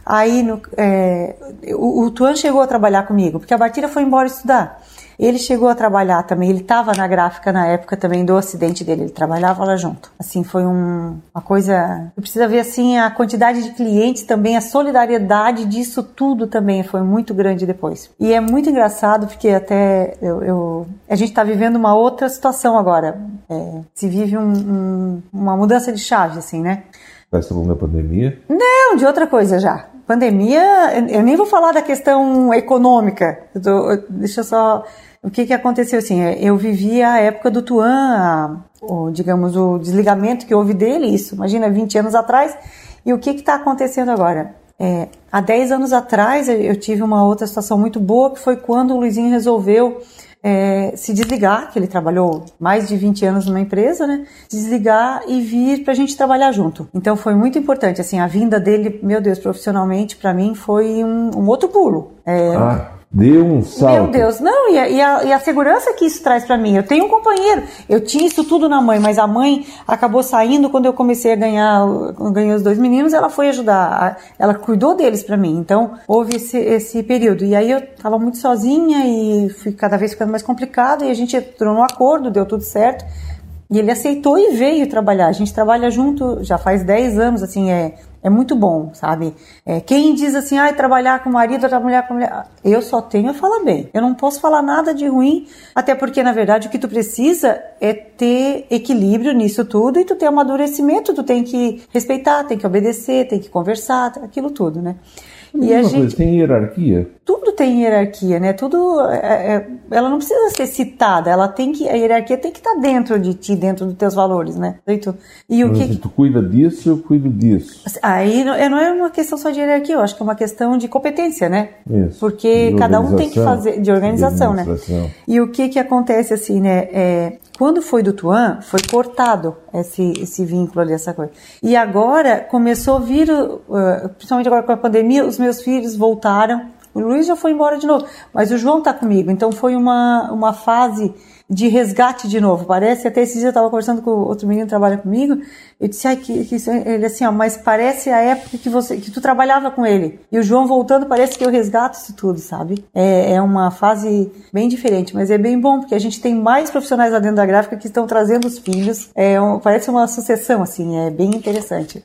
Aí no, é, o, o Tuan chegou a trabalhar comigo porque a Bartira foi embora estudar. Ele chegou a trabalhar também, ele estava na gráfica na época também do acidente dele, ele trabalhava lá junto. Assim, foi um, uma coisa. Você precisa ver assim a quantidade de clientes também, a solidariedade disso tudo também foi muito grande depois. E é muito engraçado porque até eu, eu a gente está vivendo uma outra situação agora. É, se vive um, um, uma mudança de chave, assim, né? Vai ser da pandemia? Não, de outra coisa já. Pandemia, eu nem vou falar da questão econômica. Eu tô, deixa eu só o que, que aconteceu assim? É, eu vivi a época do Tuan, o, digamos, o desligamento que houve dele, isso, imagina, 20 anos atrás, e o que está acontecendo agora? É, há 10 anos atrás eu tive uma outra situação muito boa, que foi quando o Luizinho resolveu é, se desligar, que ele trabalhou mais de 20 anos numa empresa, né? Desligar e vir para a gente trabalhar junto. Então foi muito importante, assim, a vinda dele, meu Deus, profissionalmente, para mim foi um, um outro pulo. É, ah Deu um salto. Meu Deus, não, e a, e a, e a segurança que isso traz para mim. Eu tenho um companheiro, eu tinha isso tudo na mãe, mas a mãe acabou saindo quando eu comecei a ganhar, ganhei os dois meninos, ela foi ajudar, ela cuidou deles para mim. Então, houve esse, esse período. E aí eu tava muito sozinha e fui cada vez ficando mais complicado e a gente entrou no acordo, deu tudo certo. E ele aceitou e veio trabalhar. A gente trabalha junto já faz 10 anos, assim, é, é muito bom, sabe? É, quem diz assim, ah, trabalhar com o marido, trabalhar com mulher, eu só tenho a falar bem. Eu não posso falar nada de ruim, até porque, na verdade, o que tu precisa é ter equilíbrio nisso tudo e tu ter amadurecimento, tu tem que respeitar, tem que obedecer, tem que conversar, aquilo tudo, né? E a gente coisa, tem hierarquia? Tudo tem hierarquia, né? Tudo, é, é, ela não precisa ser citada, ela tem que, a hierarquia tem que estar tá dentro de ti, dentro dos teus valores, né? E o Mas que, se tu cuida disso, eu cuido disso. Aí não, é, não é uma questão só de hierarquia, eu acho que é uma questão de competência, né? Isso. Porque cada um tem que fazer de organização, de né? E o que que acontece assim, né? É, quando foi do Tuan, foi cortado esse, esse vínculo ali, essa coisa. E agora começou a vir, uh, principalmente agora com a pandemia, os meus filhos voltaram. O Luiz já foi embora de novo, mas o João está comigo. Então foi uma, uma fase de resgate de novo. Parece, até esses dias eu estava conversando com outro menino que trabalha comigo, eu disse, ai, que, que ele assim, ó, mas parece a época que você, que tu trabalhava com ele. E o João voltando, parece que eu resgato isso tudo, sabe? É, é uma fase bem diferente, mas é bem bom, porque a gente tem mais profissionais lá dentro da gráfica que estão trazendo os filhos. É, um, parece uma sucessão, assim, é bem interessante.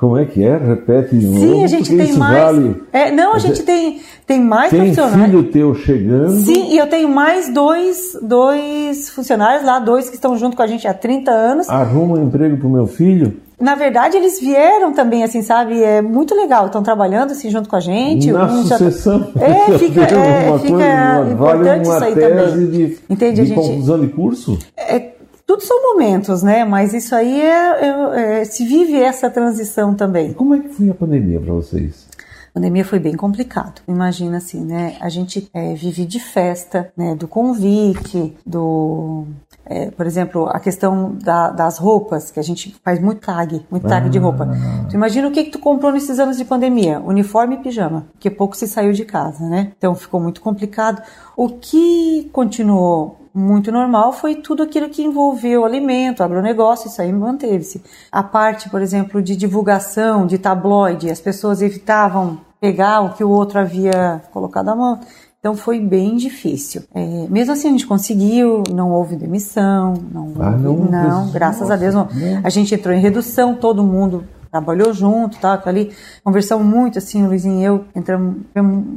Como é que é? Repete de novo. Sim, a gente tem mais. Vale... É, não, a gente tem, tem mais tem profissionais. filho teu chegando. Sim, e eu tenho mais dois, dois funcionários lá, dois que estão junto com a gente há 30 anos. Arruma um emprego pro meu filho? Na verdade, eles vieram também, assim, sabe? É muito legal. Estão trabalhando, assim, junto com a gente. Na um sucessão. Já... É, fica, é, fica coisa, importante vale isso aí também. De, Entende? De a gente... conclusão de curso? É, tudo são momentos, né? Mas isso aí é, é, é, se vive essa transição também. Como é que foi a pandemia para vocês? A pandemia foi bem complicado. Imagina assim, né? A gente é, vive de festa, né? Do convite, do é, por exemplo, a questão da, das roupas, que a gente faz muito tag, muito tag ah. de roupa. Tu imagina o que, que tu comprou nesses anos de pandemia? Uniforme e pijama, porque pouco se saiu de casa, né? Então ficou muito complicado. O que continuou muito normal foi tudo aquilo que envolveu alimento, agronegócio, isso aí manteve-se. A parte, por exemplo, de divulgação, de tabloide, as pessoas evitavam pegar o que o outro havia colocado à mão. Então foi bem difícil. É, mesmo assim a gente conseguiu, não houve demissão, não, ah, não, não graças nossa, a Deus não. A gente entrou em redução, todo mundo trabalhou junto, tá? Ali conversamos muito assim, o Luizinho e eu entramos,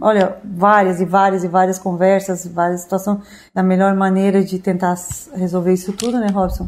olha, várias e várias e várias conversas, várias situações da melhor maneira de tentar resolver isso tudo, né, Robson?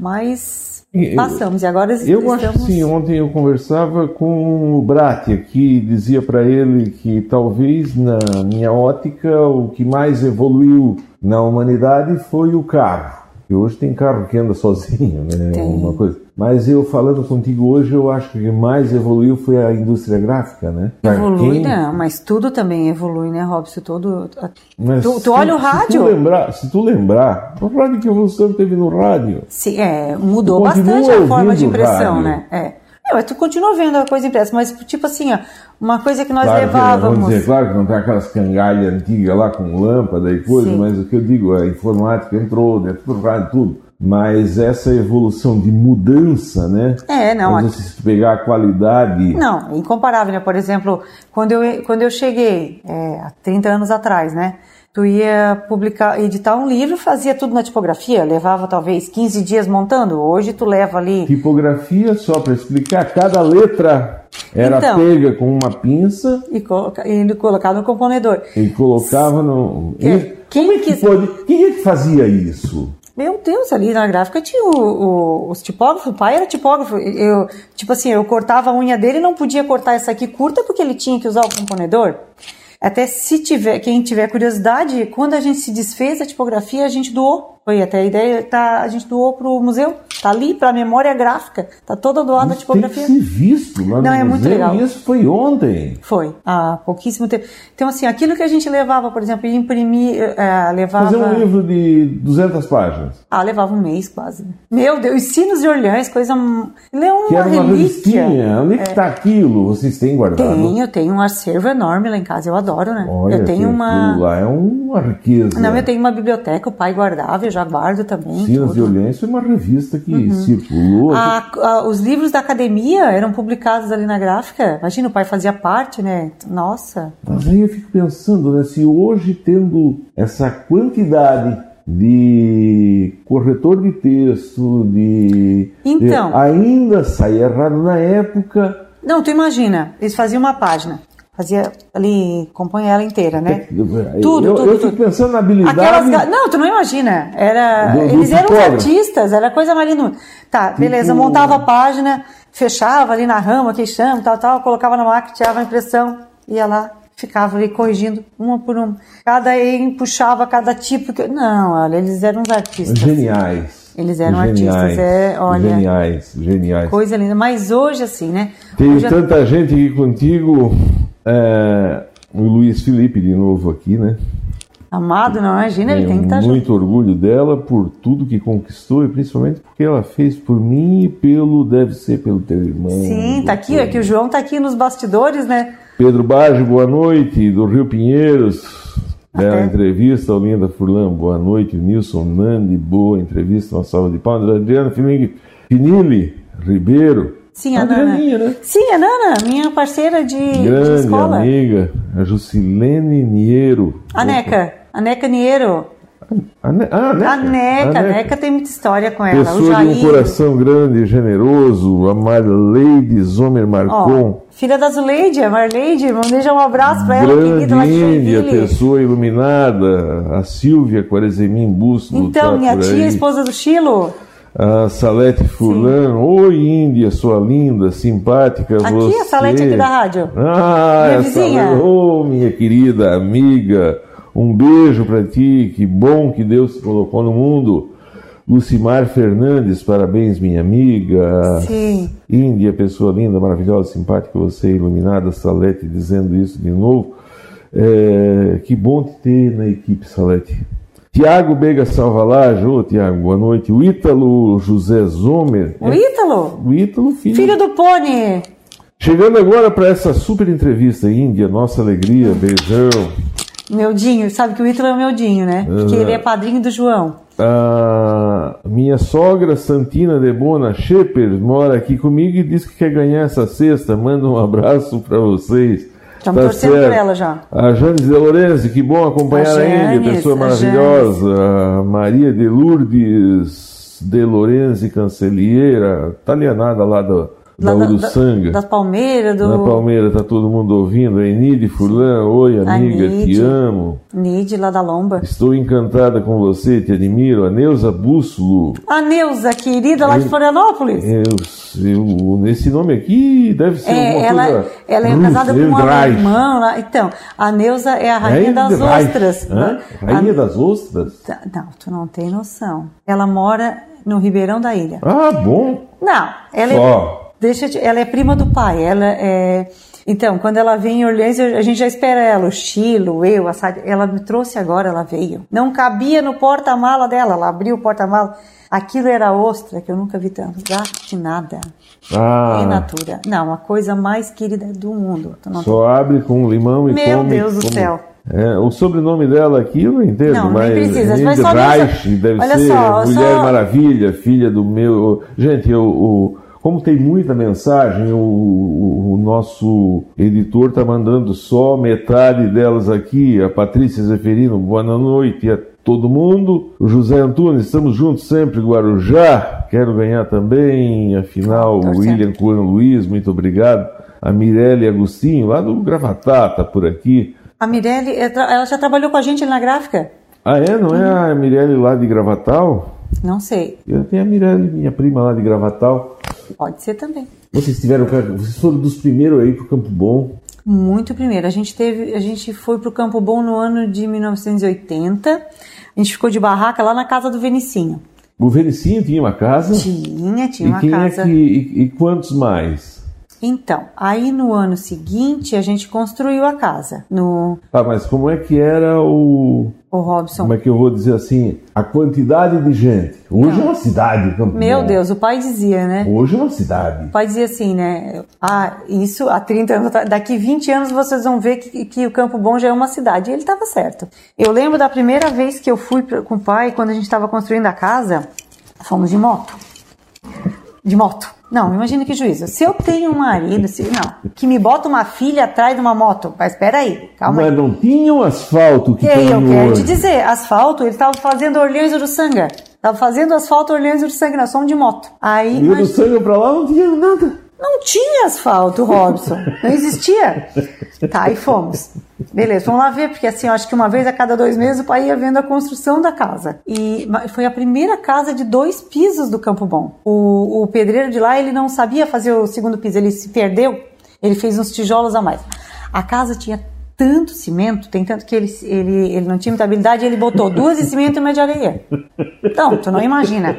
Mas passamos e agora eu estamos... acho que sim. Ontem eu conversava com o Bratia que dizia para ele que talvez na minha ótica o que mais evoluiu na humanidade foi o carro Porque hoje tem carro que anda sozinho, né? Tem. Uma coisa. Mas eu falando contigo hoje, eu acho que o que mais evoluiu foi a indústria gráfica, né? Evolui, quem- não, mas tudo também evolui, né, Robson? Todo. Mas Tu- tu se- olha o Se rádio? tu lembrar, se tu lembrar, o rádio que evolução teve no rádio. Sim, é, mudou bastante a forma de impressão, rádio. né? É. É, mas tu continua vendo a coisa impressa, mas tipo assim, ó, uma coisa que nós Claro que, levávamos. vamos dizer, claro que não tem aquelas cangalhas antigas lá com lâmpada e coisa, Sim. mas o que eu digo, a informática entrou dentro do rádio, tudo. Mas essa evolução de mudança, né? É, não, Mas se tu pegar a qualidade. Não, incomparável, né? Por exemplo, quando eu, quando eu cheguei, é, há 30 anos atrás, né? Tu ia publicar, editar um livro, fazia tudo na tipografia, levava talvez 15 dias montando. Hoje tu leva ali. Tipografia, só para explicar, cada letra era Então. pega com uma pinça E, coloca, e colocar no componedor. e colocava no. Quem como é que pode- Quem é que fazia isso? Meu Deus, ali na gráfica tinha o- o- os tipógrafos, o pai era tipógrafo. Eu, tipo assim, eu cortava a unha dele e não podia cortar essa aqui curta porque ele tinha que usar o componedor. Até se tiver, quem tiver curiosidade, quando a gente se desfez da tipografia, a gente doou. Foi até a ideia, tá, a gente doou pro museu. Tá ali para memória gráfica. Tá toda doada a tem que tipografia. ser visto lá no Não, é muito museu, legal. e Isso foi ontem. Foi, há pouquíssimo tempo. Então, assim, aquilo que a gente levava, por exemplo, imprimir, eh, levava. Fazer um livro de 200 páginas. Ah, levava um mês quase. Meu Deus, Sinos de Orleans, coisa. Ele é uma, Que era uma relíquia. revistinha. Onde é que está aquilo? Vocês têm guardado? Tenho, eu tenho um acervo enorme lá em casa, eu adoro, né? Olha, eu tenho uma. lá é uma riqueza. Não, eu tenho uma biblioteca, o pai guardava, eu já guardo também. De tudo. Uhum. Orleans foi uma revista que circulou. A- a- os livros da academia eram publicados ali na gráfica. Imagina, o pai fazia parte, né? Nossa. Mas aí eu fico pensando, né? Se hoje tendo essa quantidade de corretor de texto, de. Então. de- ainda sai errado na época. Não, tu imagina, eles faziam uma página. Fazia ali, compõe ela inteira, né? Tudo, eu, tudo, eu fico pensando na habilidade. Aquelas Não, tu não imagina. Era... Do- do Eles eram artistas, era coisa mais linda. Tá, beleza, Tipo- montava a página, fechava ali na rama, queixando, tal, tal, colocava na máquina, tirava a impressão, ia lá, ficava ali corrigindo uma por uma. Cada em puxava cada tipo. Que... Não, olha, eles eram os artistas. Geniais. Eles eram Geniais, artistas, é, olha. Geniais, geniais. Coisa linda. Mas hoje, assim, né? Tenho Hoje- tanta gente aqui contigo. É, o Luiz Felipe de novo aqui, né? Amado, não imagina, ele tem que estar junto. muito orgulho dela por tudo que conquistou e principalmente porque ela fez por mim e pelo deve ser pelo teu irmão. Sim, tá aqui, é que o João tá aqui nos bastidores, né? Pedro Baggio, boa noite, do Rio Pinheiros. Bela Até. entrevista, Olinda Furlan, boa noite. Nilson Nandi, boa entrevista, uma salva de palmas. Adriana Finig- Finili Ribeiro. Sim, a Nana. Adrianinha, né? Sim, a Nana, minha parceira de, de Grande escola. amiga, a Jusilene Niero. A Neca, a Neca Niero. A, ne ah, a Neca. A Neca, a Neca tem muita história com ela. o Pessoa de um Jair. coração grande e generoso, a Marleide Zomer Marcon. filha da Zuleide, a Marleide, deixar um abraço pra ela, Grande querida, lá de Índia, Joinville. pessoa iluminada, a Silvia Quarezemin Busto. Então, tá minha tia, aí. esposa do Chilo. A Salete Furlan, oi Índia, sua linda, simpática. Aqui, você. a Salete aqui da rádio. Ah, Minha vizinha. Ô, minha querida amiga, um beijo pra ti, que bom que Deus te colocou no mundo. Lucimar Fernandes, parabéns, minha amiga. Sim. Índia, pessoa linda, maravilhosa, simpática, você iluminada, Salete, dizendo isso de novo. É, que bom te ter na equipe, Salete. Tiago Bega Salvalage, ô Tiago, boa noite. O Ítalo José Zomer. O Ítalo, O Ítalo, filho. filho do Pony. Chegando agora para essa super entrevista, Índia, nossa alegria, beijão. Meu Dinho, sabe que o Ítalo é o meu Dinho, né? Porque Uhum. ele é padrinho do João. A minha sogra Santina de Bona Shepard mora aqui comigo e diz que quer ganhar essa cesta. Manda um abraço para vocês. Estamos Tá torcendo por certo. ela já. A Janes de Lorenzi, que bom acompanhar A Janes, pessoa maravilhosa. A Maria de Lourdes de Lorenzi Cancelheira, italianada lá do, da, da Uruçanga. Da, das Palmeiras. Do... Na Palmeira tá todo mundo ouvindo. É Nide Furlan, oi amiga, te amo. Nide lá da Lomba. Estou encantada com você, te admiro. A Neuza Bússulo. A Neuza, querida lá de Florianópolis. Eu, eu, esse nome aqui deve ser é, ela, coisa... ela é casada com uma irmã lá. Então, a Neuza é a rainha das ostras. Hã? Rainha a... das ostras? Tá, não, tu não tem noção. Ela mora no Ribeirão da Ilha. Ah, bom. Não, ela é, deixa ela é prima do pai. Ela é então, quando ela vem em Orleans, a gente já espera ela, o Chilo, eu, a Sade, ela me trouxe agora, ela veio. Não cabia no porta-mala dela, ela abriu o porta-mala. Aquilo era ostra, que eu nunca vi tanto. nada. Ah. Em natura. Não, a coisa mais querida do mundo. Só abre com limão e Meu come. Meu Deus do céu. É, o sobrenome dela aqui eu não entendo, não, mas. Nem precisa, Reich, mas só deve Olha ser só, Mulher só... Maravilha, filha do meu. Gente, eu, o, como tem muita mensagem, o, o, o nosso editor está mandando só metade delas aqui. A Patrícia Zeferino, boa noite a todo mundo. O José Antunes, estamos juntos sempre, Guarujá. Quero ganhar também. Afinal, o William Juan Luiz, muito obrigado. A Mirelle Agostinho, lá do Gravatá, tá por aqui. A Mirelle, ela já trabalhou com a gente na gráfica. Ah, é? Não é a Mirelle lá de Gravatal? Não sei. Eu tenho a Mirelle, minha prima lá de Gravatal. Pode ser também. Vocês tiveram, vocês foram dos primeiros aí pro Campo Bom? Muito primeiro. A gente teve, a gente foi pro Campo Bom no ano de 1980. A gente ficou de barraca lá na casa do Venicinho. O Venicinho tinha uma casa? Tinha, tinha e uma quem casa. É que, e, e quantos mais? Então, aí no ano seguinte a gente construiu a casa. No... Ah, mas como é que era o. O Robson. Como é que eu vou dizer assim? A quantidade de gente. Hoje Não. é uma cidade. Campo Meu Bom. Deus, o pai dizia, né? Hoje é uma cidade. O pai dizia assim, né? Ah, isso há 30 anos, daqui 20 anos vocês vão ver que, que o Campo Bom já é uma cidade. E ele estava certo. Eu lembro da primeira vez que eu fui com o pai, quando a gente estava construindo a casa, fomos de moto. De moto. Não, imagina que juízo. Se eu tenho um marido, se, não, que me bota uma filha atrás de uma moto, mas espera aí, calma Mas aí. não tinha o asfalto que e tem eu quero hoje. te dizer, asfalto, ele estava fazendo Orleans Uruçanga. Tava fazendo asfalto Orleans Uruçanga, nós somos de moto. Aí, E o Uruçanga pra lá não tinha nada. Não tinha asfalto, Robson. Não existia. Tá, aí fomos. Beleza, vamos lá ver, porque assim, eu acho que uma vez a cada dois meses o pai ia vendo a construção da casa. E foi a primeira casa de dois pisos do Campo Bom. O, o pedreiro de lá, ele não sabia fazer o segundo piso, ele se perdeu, ele fez uns tijolos a mais. A casa tinha tanto cimento, tem tanto que ele, ele, ele não tinha muita habilidade, ele botou duas de cimento e uma de areia. Então, tu não imagina.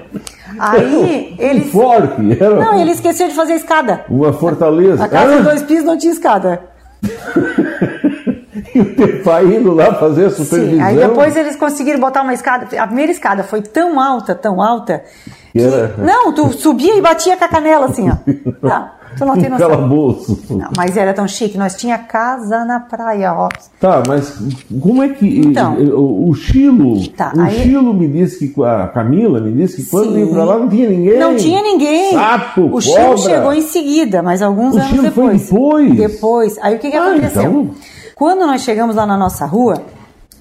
Aí ele. Forte, era Não, ele esqueceu de fazer escada. uma fortaleza. A casa Ah, de dois pisos não tinha escada. E o teu pai indo lá fazer a supervisão. Sim, aí depois eles conseguiram botar uma escada. A primeira escada foi tão alta, tão alta. Que era- Não, tu subia e batia com a canela assim, ó. Não, tu não tem noção. calabouço. Não, mas era tão chique. Nós tinha casa na praia, ó. Tá, mas como é que Então. o, o Chilo, Tá, o aí- Chilo me disse que a Camila me disse que quando Sim. ia pra lá não tinha ninguém. Não tinha ninguém. Sapo, o cobra. chegou em seguida, mas alguns O anos Chico foi depois. depois? Depois. Aí o que, que Ah, aconteceu? então. Quando nós chegamos lá na nossa rua,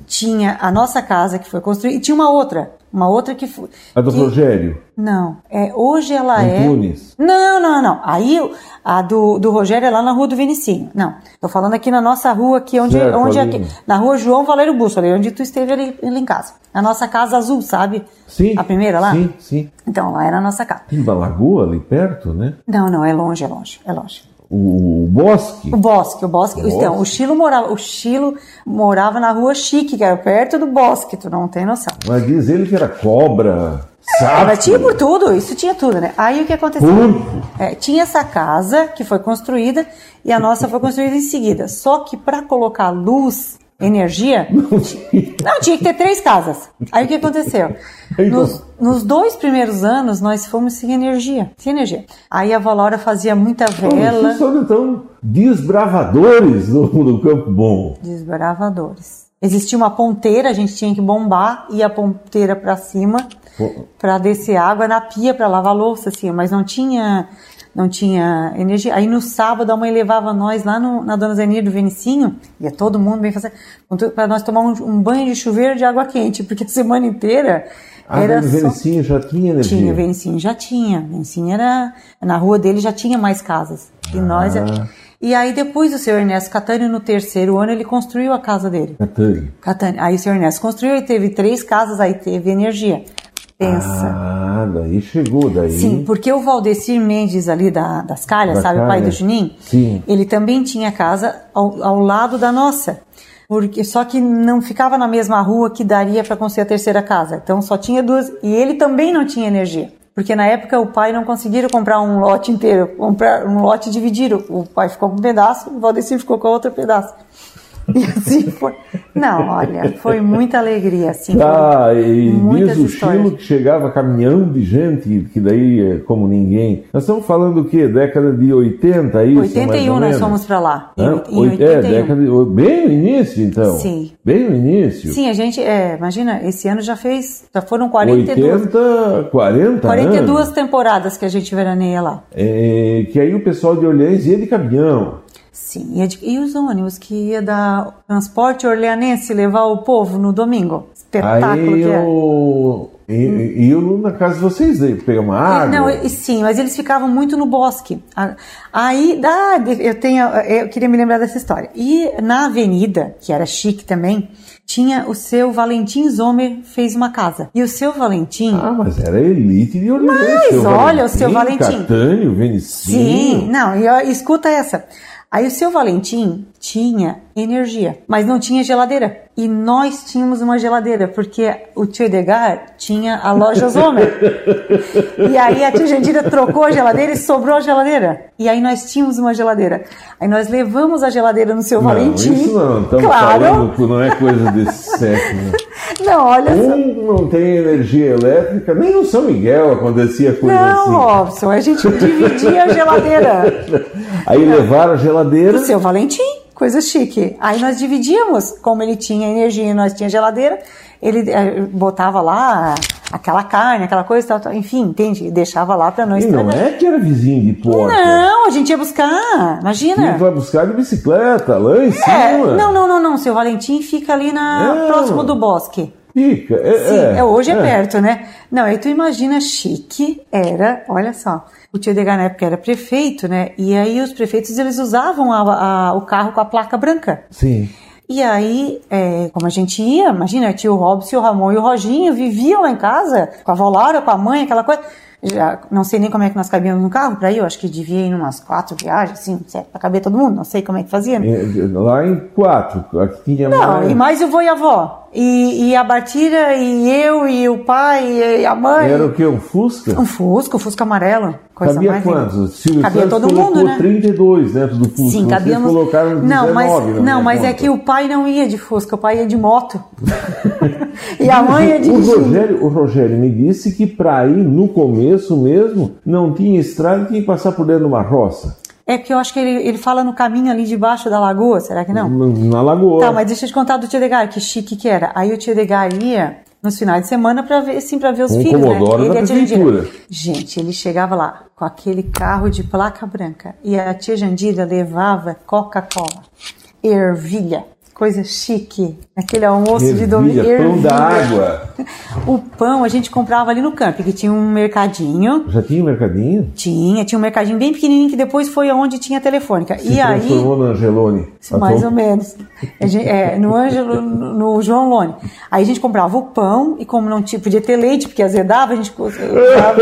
tinha a nossa casa que foi construída e tinha uma outra. Uma outra que foi. A do que- Rogério Não, é, hoje ela Antunes. é. Não, não, não. Aí a do, do Rogério é lá na rua do Vinicinho. Não. Tô falando aqui na nossa rua, aqui onde, Certo, onde aqui, na rua João Valério Busso, ali onde tu esteve ali, ali em casa. A nossa casa azul, sabe? Sim. A primeira lá? Sim, sim. Então, lá era a nossa casa. Tem uma lagoa ali perto, né? Não, não, é longe, é longe, é longe. O, o bosque. O Bosque, o Bosque. Então, o Chilo morava, o Chilo morava na rua Chique, que era perto do Bosque, tu não tem noção. Mas diz ele que era cobra, sapo, Mas tinha por tudo, isso tinha tudo, né? Aí o que aconteceu? É, tinha essa casa que foi construída e a nossa foi construída em seguida. Só que para colocar luz, energia, não, tinha que ter três casas. Aí o que aconteceu? Nos, nos dois primeiros anos, nós fomos sem energia. Sem energia. Aí a Valora fazia muita vela. Vocês são então desbravadores do, do Campo Bom. Desbravadores. Existia uma ponteira, a gente tinha que bombar e a ponteira para cima. Para descer água na pia para lavar louça, assim, mas não tinha não tinha energia. Aí no sábado a mãe levava nós lá no- na Dona Zenir do Venicinho, ia todo mundo bem fazer, para nós tomar um, um banho de chuveiro de água quente, porque a semana inteira Ah, era o Venicinho já tinha energia? Tinha, Venicinho já tinha. Venicinho era... Na rua dele já tinha mais casas. E Ah. nós... E aí depois o seu Ernesto Catânio, no terceiro ano, ele construiu a casa dele. Catânio. Catânio. Aí o seu Ernesto construiu e teve três casas, aí teve energia. Pensa. Ah, daí chegou, daí. Sim, porque o Valdecir Mendes ali da, das Calhas, Da sabe, o pai Calha. do Juninho? Sim. Ele também tinha casa ao, ao lado da nossa. Porque, só que não ficava na mesma rua que daria para construir a terceira casa. Então só tinha duas. E ele também não tinha energia. Porque na época o pai não conseguiram comprar um lote inteiro, comprar um lote dividiram. O pai ficou com um pedaço, o Valdecir ficou com outro pedaço. E assim foi. Não, olha, foi muita alegria, assim. Ah, e diz o histórias. Chilo que chegava caminhão de gente, que daí é como ninguém. Nós estamos falando o quê? Década de 80, isso? mais 81 ou nós fomos para lá. Em, Hã? em Oit- 81. É, década de... bem no início, então. Sim. Bem no início. Sim, a gente, é, imagina, esse ano já fez, já foram 42, 80, 40 42 anos. temporadas que a gente veraneia lá. É, que aí o pessoal de Orleans ia de caminhão. Sim, e, de- e os ônibus que ia dar transporte orleanense levar o povo no domingo? Espetáculo aí que é. eu, e- e eu na casa de vocês aí, pegar uma água. Não, e- sim, mas eles ficavam muito no bosque. Aí, ah, eu tenho, eu queria me lembrar dessa história. E na avenida, que era chique também, tinha o seu Valentim Zomer fez uma casa. E o seu Valentim, Ah, mas era elite de Orleans. Mas olha, o seu Valentim. Catânio, Venicinho. Sim, não, e escuta essa. Aí o seu Valentim tinha energia, mas não tinha geladeira. E nós tínhamos uma geladeira, porque o tio Edgar tinha a loja Zomer. e aí a tia Jandira trocou a geladeira e sobrou a geladeira. E aí nós tínhamos uma geladeira. Aí nós levamos a geladeira no seu Não, Valentim. isso não, estamos claro. falando não é coisa desse século. Não, olha só. Um não tem energia elétrica, nem no São Miguel acontecia coisa Não, assim. Robson, a gente dividia a geladeira. Aí levaram a geladeira. do seu Valentim, coisa chique. Aí nós dividíamos, como ele tinha energia e nós tinha geladeira, ele eh, botava lá aquela carne, aquela coisa, tal, tal, enfim, entende? E Deixava lá para não E não é que era vizinho de porta. Não, a gente ia buscar, imagina. Que vai buscar de bicicleta, lá em É, cima. não, não, não, não, seu Valentim fica ali na Não. próximo do bosque. Fica. É, Sim, é, é, hoje é, perto, né? Não, aí tu imagina, chique era, olha só, o tio Edgar na época era prefeito, né? E aí os prefeitos, eles usavam a- a- o carro com a placa branca. Sim. E aí, é, como a gente ia, imagina, tio Robson, o Ramon e o Roginho viviam lá em casa, com a avó Laura, com a mãe, aquela coisa. Já, não sei nem como é que nós cabíamos no carro pra ir, eu acho que devia ir em umas quatro viagens, assim, certo, pra caber todo mundo, não sei como é que fazia. né? É, Lá em quatro. Aqui tinha Não, mais. e mais o vô e a avó. E, e a Bartira, e eu, e o pai, e a mãe. Era o que? Um Fusca? Um Fusca, um Fusca amarelo. Coisa Cabia mais quantos? O Silvio Cabia Santos todo mundo, né? 32 dentro do Fusca. Sim, cabíamos. colocaram 19 não, mas, não, mas é que o pai não ia de Fusca, o pai ia de moto. e a mãe ia O dirigindo. Rogério, o Rogério me disse que para ir no começo mesmo não tinha estrada, tinha que passar por dentro de uma roça. É que eu acho que ele, ele fala no caminho ali debaixo da lagoa, será que não? Na lagoa. Tá, mas deixa eu te contar do tio Edgar, que chique que era. Aí o tio Edgar ia nos finais de semana para ver, assim, para ver os Um filhos, né? Ele Jandira. prefeitura. Gente, ele chegava lá com aquele carro de placa branca e a tia Jandira levava Coca-Cola, ervilha, coisa chique. Aquele almoço de domingo. Ervilha, pão da água. O pão a gente comprava ali no campo, que tinha um mercadinho. Já tinha mercadinho? Tinha, tinha um mercadinho bem pequenininho que depois foi onde tinha a telefônica. Se e aí transformou no Angelone. mais ou menos. Gente- é, no Ângelo, no João Lone. Aí a gente comprava o pão e como não tinha, podia ter leite, porque azedava, a gente usava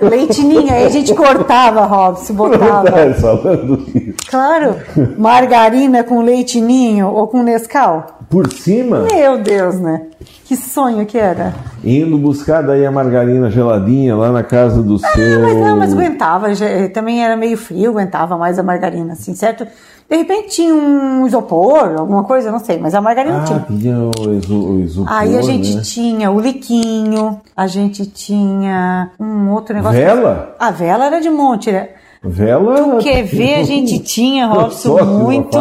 leitinho. Aí a gente cortava, Robson, botava. Tá falando isso. Claro, margarina com leitinho ou com Nescau. Por cima, Meu Deus, né? Que sonho que era. indo buscar daí a margarina geladinha lá na casa do seu. Mas não, mas aguentava, já- também era meio frio, aguentava mais a margarina, assim, certo? De repente tinha um isopor, alguma coisa, não sei, mas a margarina Ah, tinha. tinha o, iso, o isopor, Aí a gente né? tinha o liquinho, a gente tinha um outro negócio. Vela? A vela era de monte, né? Vela. Quer ver, a gente tinha, Robson, muito.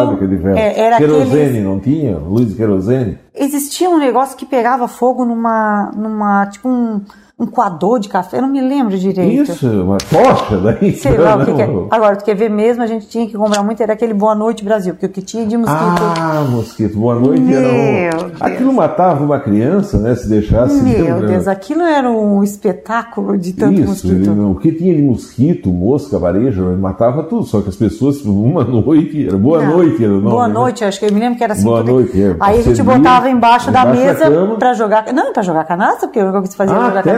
É, era querosene, aqueles- não tinha? Luz de querosene? Existia um negócio que pegava fogo numa, numa tipo um um coador de café, eu não me lembro direito. Isso, uma tocha daí. Sei lá o que, que, é. Agora, tu quer ver mesmo, a gente tinha que comprar muito, era aquele Boa Noite Brasil, porque o que tinha de mosquito. Ah, mosquito, Boa Noite Meu era um... Deus. Aquilo matava uma criança, né? Se deixasse. Meu lembra? Deus, aquilo era um espetáculo de tanto Isso, mosquito. ele- o que tinha de mosquito, mosca, varejo, matava tudo. Só que as pessoas, uma noite, era boa Não. noite, era o nome. Boa né? noite, acho que eu me lembro que era assim. Boa tudo- noite, é. Aí a gente botava embaixo da embaixo da mesa pra jogar. Não, pra jogar canastra, porque o que se fazia Ah, jogar até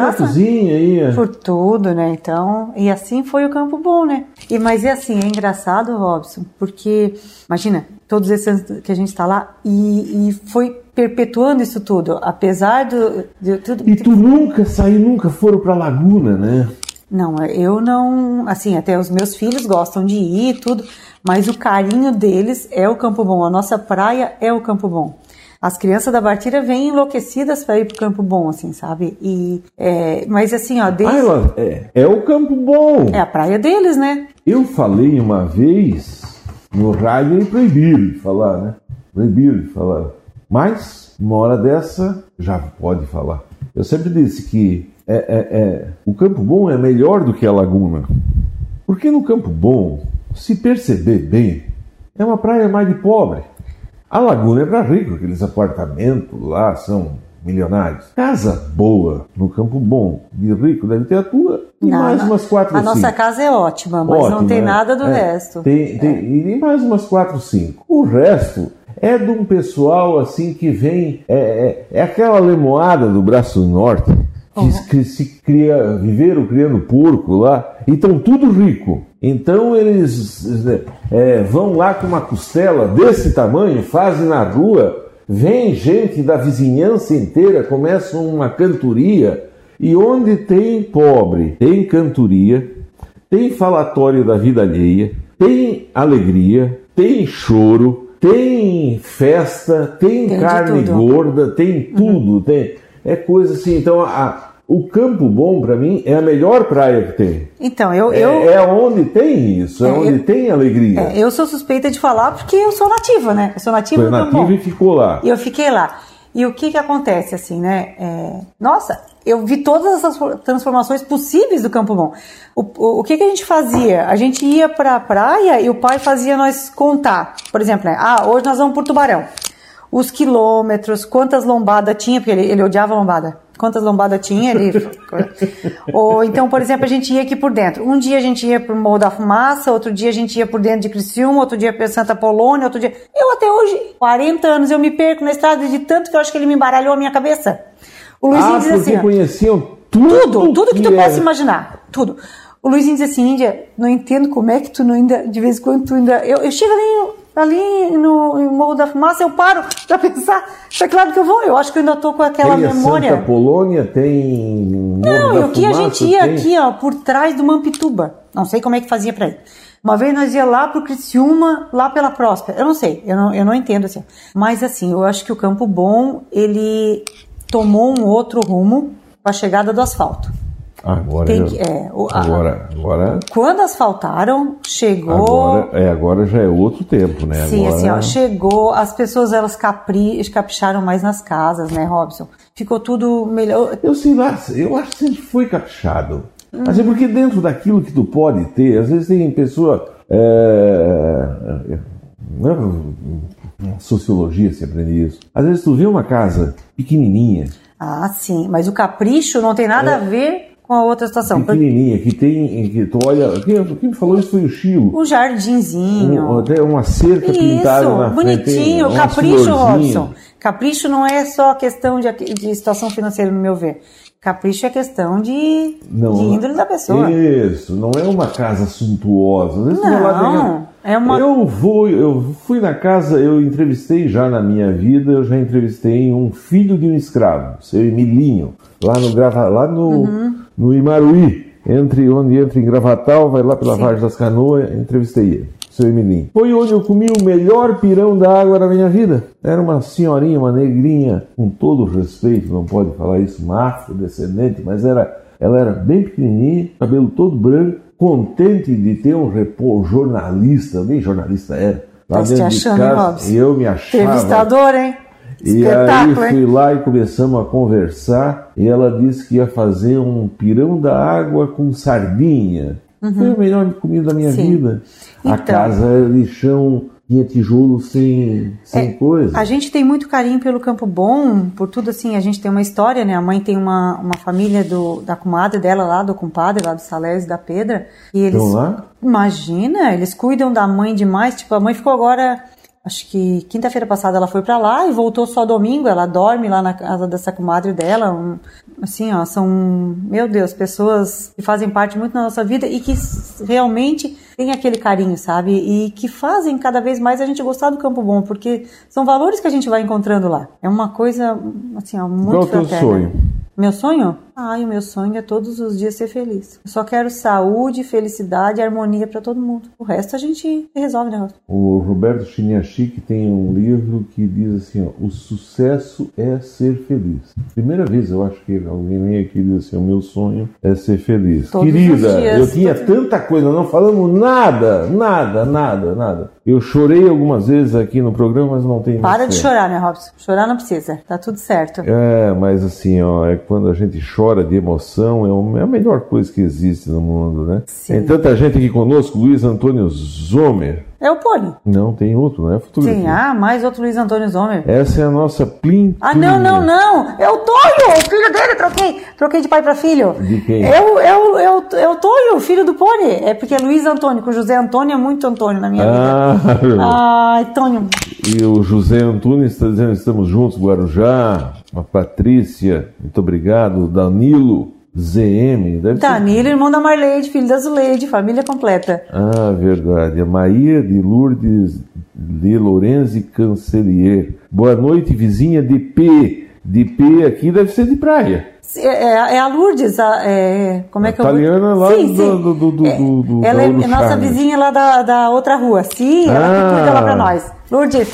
aí. é. Por tudo, né? Então, e assim foi o Campo Bom, né? E mas é assim, é engraçado, Robson, porque imagina todos esses anos que a gente está lá e, e foi perpetuando isso tudo, apesar do, de tudo. E tu nunca saiu, nunca foram pra Laguna, né? Não, eu não, assim, até os meus filhos gostam de ir e tudo, mas o carinho deles é o Campo Bom, a nossa praia é o Campo Bom. As crianças da Bartira vêm enlouquecidas para ir pro Campo Bom, assim, sabe? E, é, mas assim, ó, desde, Ah, ela, é, é o Campo Bom. é a praia deles, né? Eu falei uma vez no rádio e proibiram de falar, né? Proibiram de falar. Mas, uma hora dessa, já pode falar. Eu sempre disse que é, é- é- o Campo Bom é melhor do que a Laguna. Porque no Campo Bom, se perceber bem, é uma praia mais de pobre. A Laguna é para rico, aqueles apartamentos lá são milionários. Casa boa no Campo Bom, de rico, deve ter a tua e Não, mais não. umas quatro A ou nossa cinco. casa é ótima, mas não Ótimo, tem né? nada do É, resto. Tem, tem, E tem mais umas 4, 5. O resto é de um pessoal assim que vem. É, é, é aquela lemoada do Braço Norte que, Uhum. se cria, viveram criando porco lá e estão tudo rico. Então eles é, vão lá com uma costela desse tamanho, fazem na rua, vem gente da vizinhança inteira, começa uma cantoria. E onde tem pobre, tem cantoria, tem falatório da vida alheia, tem alegria, tem choro, tem festa, tem, Tem carne. Uhum. gorda, tem tudo, tem é coisa assim. Então a- o Campo Bom para mim é a melhor praia que tem. Então, eu, É, eu, é onde tem isso, é, É, onde eu- tem alegria. é, eu sou suspeita de falar porque eu sou nativa, né? Eu sou nativa Foi do Campo nativo Bom. e ficou lá. E eu fiquei lá. E o que que acontece, assim, né? É, nossa, eu vi todas essas transformações possíveis do Campo Bom. O, o, o que que a gente fazia? A gente ia pra praia e o pai fazia nós contar. Por exemplo, né? Ah, hoje nós vamos por Tubarão. Os quilômetros, quantas lombadas tinha, porque ele, ele odiava lombada. Quantas lombadas tinha ele. Ou então, por exemplo, a gente ia aqui por dentro. Um dia a gente ia pro Morro da Fumaça, outro dia a gente ia por dentro de Criciúma, outro dia para Santa Polônia, outro dia. Eu até hoje, 40 anos, eu me perco na estrada de tanto que eu acho que ele me embaralhou a minha cabeça. O Luizinho ah, diz assim. conheciam tudo, tudo, tudo que tu é- possa imaginar, tudo. O Luizinho diz assim, Índia, não entendo como é que tu não ainda, de vez em quando tu ainda, eu, eu chego ali, ali no, no Morro da Fumaça, eu paro pra pensar, é claro que eu vou, eu acho que eu ainda tô com aquela Tem a memória. Santa Polônia, tem. Morro Não, e o que a gente ia tem- aqui, ó, por trás do Mampituba, não sei como é que fazia pra ir. Uma vez nós ia lá pro Criciúma, lá pela Próspera. Eu não sei, eu não, eu não entendo assim. Mas assim, eu acho que o Campo Bom, ele tomou um outro rumo com a chegada do asfalto. Agora, Tem que- é, o- agora, agora, Quando asfaltaram, chegou. agora, é, agora já é outro tempo, né? Sim, agora, assim, ó, chegou, as pessoas elas capri, capricharam mais nas casas, né, Robson? Ficou tudo melhor. Eu sei lá, eu acho que sempre foi caprichado. Hum. É porque dentro daquilo que tu pode ter, às vezes tem pessoa. É, é, sociologia se aprende isso. Às vezes tu vê uma casa pequenininha, Ah, sim, mas o capricho não tem É. nada a ver com a outra situação. pequenininha, que tem, que tu olha, quem, quem me falou isso foi o Chilo. Um jardinzinho. Um, até uma cerca pintada Isso, na frente. bonitinho. umas Capricho. Robson. Capricho não é só questão de, de situação financeira, no meu ver. Capricho é questão de, Não, de índole da pessoa. Isso, não é uma casa suntuosa. Às vezes lá Não, é uma- Eu vou, eu fui na casa, eu entrevistei já na minha vida, eu já entrevistei um filho de um escravo, seu Emilinho, lá no Grava, lá no, Uhum. No Imaruí, entre onde entra em Gravatal, vai lá pela Vargem das Canoas, entrevistei ele. Seu Emilinho. Foi onde eu comi o melhor pirão da água da minha vida. Era uma senhorinha, uma negrinha, com todo respeito, não pode falar isso, uma afrodescendente, mas era, ela era bem pequenininha, cabelo todo branco, contente de ter um repor jornalista, nem jornalista era. Lá Tá dentro de achando, hein, casa, Robson? eu me achava. Entrevistador, hein? E aí fui lá e começamos a conversar e ela disse que ia fazer um pirão da água com sardinha. Uhum. Foi a melhor comida da minha Sim. vida. Então, a casa era de chão tinha tijolo sem, sem é, coisa. A gente tem muito carinho pelo Campo Bom, por tudo assim, a gente tem uma história, né? A mãe tem uma, uma família do, da comadre dela lá, do compadre lá do Salés da Pedra. E eles. Estão lá? Imagina, eles cuidam da mãe demais. Tipo, a mãe ficou agora acho que quinta-feira passada ela foi para lá e voltou só domingo. Ela dorme lá na casa dessa comadre dela. Um, assim, ó, são, meu Deus, pessoas que fazem parte muito da nossa vida e que realmente têm aquele carinho, sabe? E que fazem cada vez mais a gente gostar do Campo Bom, porque são valores que a gente vai encontrando lá. É uma coisa, assim, ó, muito Qual é o teu sonho? Meu sonho? Ai, o meu sonho é todos os dias ser feliz. Eu só quero saúde, felicidade e harmonia para todo mundo. O resto a gente resolve, né? O Roberto Chiniachik tem um livro que diz assim: ó, o sucesso é ser feliz. Primeira vez eu acho que alguém vem aqui e diz assim: o meu sonho é ser feliz. Todos Querida, dias, eu tinha tanta coisa, não falamos nada, nada, nada, nada. Eu chorei algumas vezes aqui no programa, mas não tem Para de chorar, né, Robson? Chorar não precisa, tá tudo certo. É, mas assim, ó, é quando a gente chora de emoção, é, é a melhor coisa que existe no mundo, né? Sim. Tem tanta gente aqui conosco, Luiz Antônio Zomer. É o Pony. Não, tem outro, não é fotografia. Sim, ah, mais outro Luiz Antônio Zomer. Essa é a nossa Plim. Ah, não, não, não. É o Tonho, o filho dele, troquei. Troquei de pai para filho. De quem? É o, é o, é o, é o Tonho, filho do Pony. É porque é Luiz Antônio, com o José Antônio é muito Antônio na minha ah, vida. Ai, Tonho. E o José Antônio está dizendo, estamos juntos, Guarujá. A Patrícia, muito obrigado. Danilo. ZM. Deve Danilo, ser... irmão da Marleide, filho da Zuleide, família completa. Ah, verdade. A Maria de Lourdes de Lorenzi Cancelier. Boa noite, vizinha de P. De P aqui deve ser de praia. É, é, é a Lourdes, a, é, como é que eu Italiana lá sim, do, do, do, do, é, do, do Ela é nossa vizinha lá da, da outra rua. Sim, ela ah. que cuida lá pra nós. Lourdes,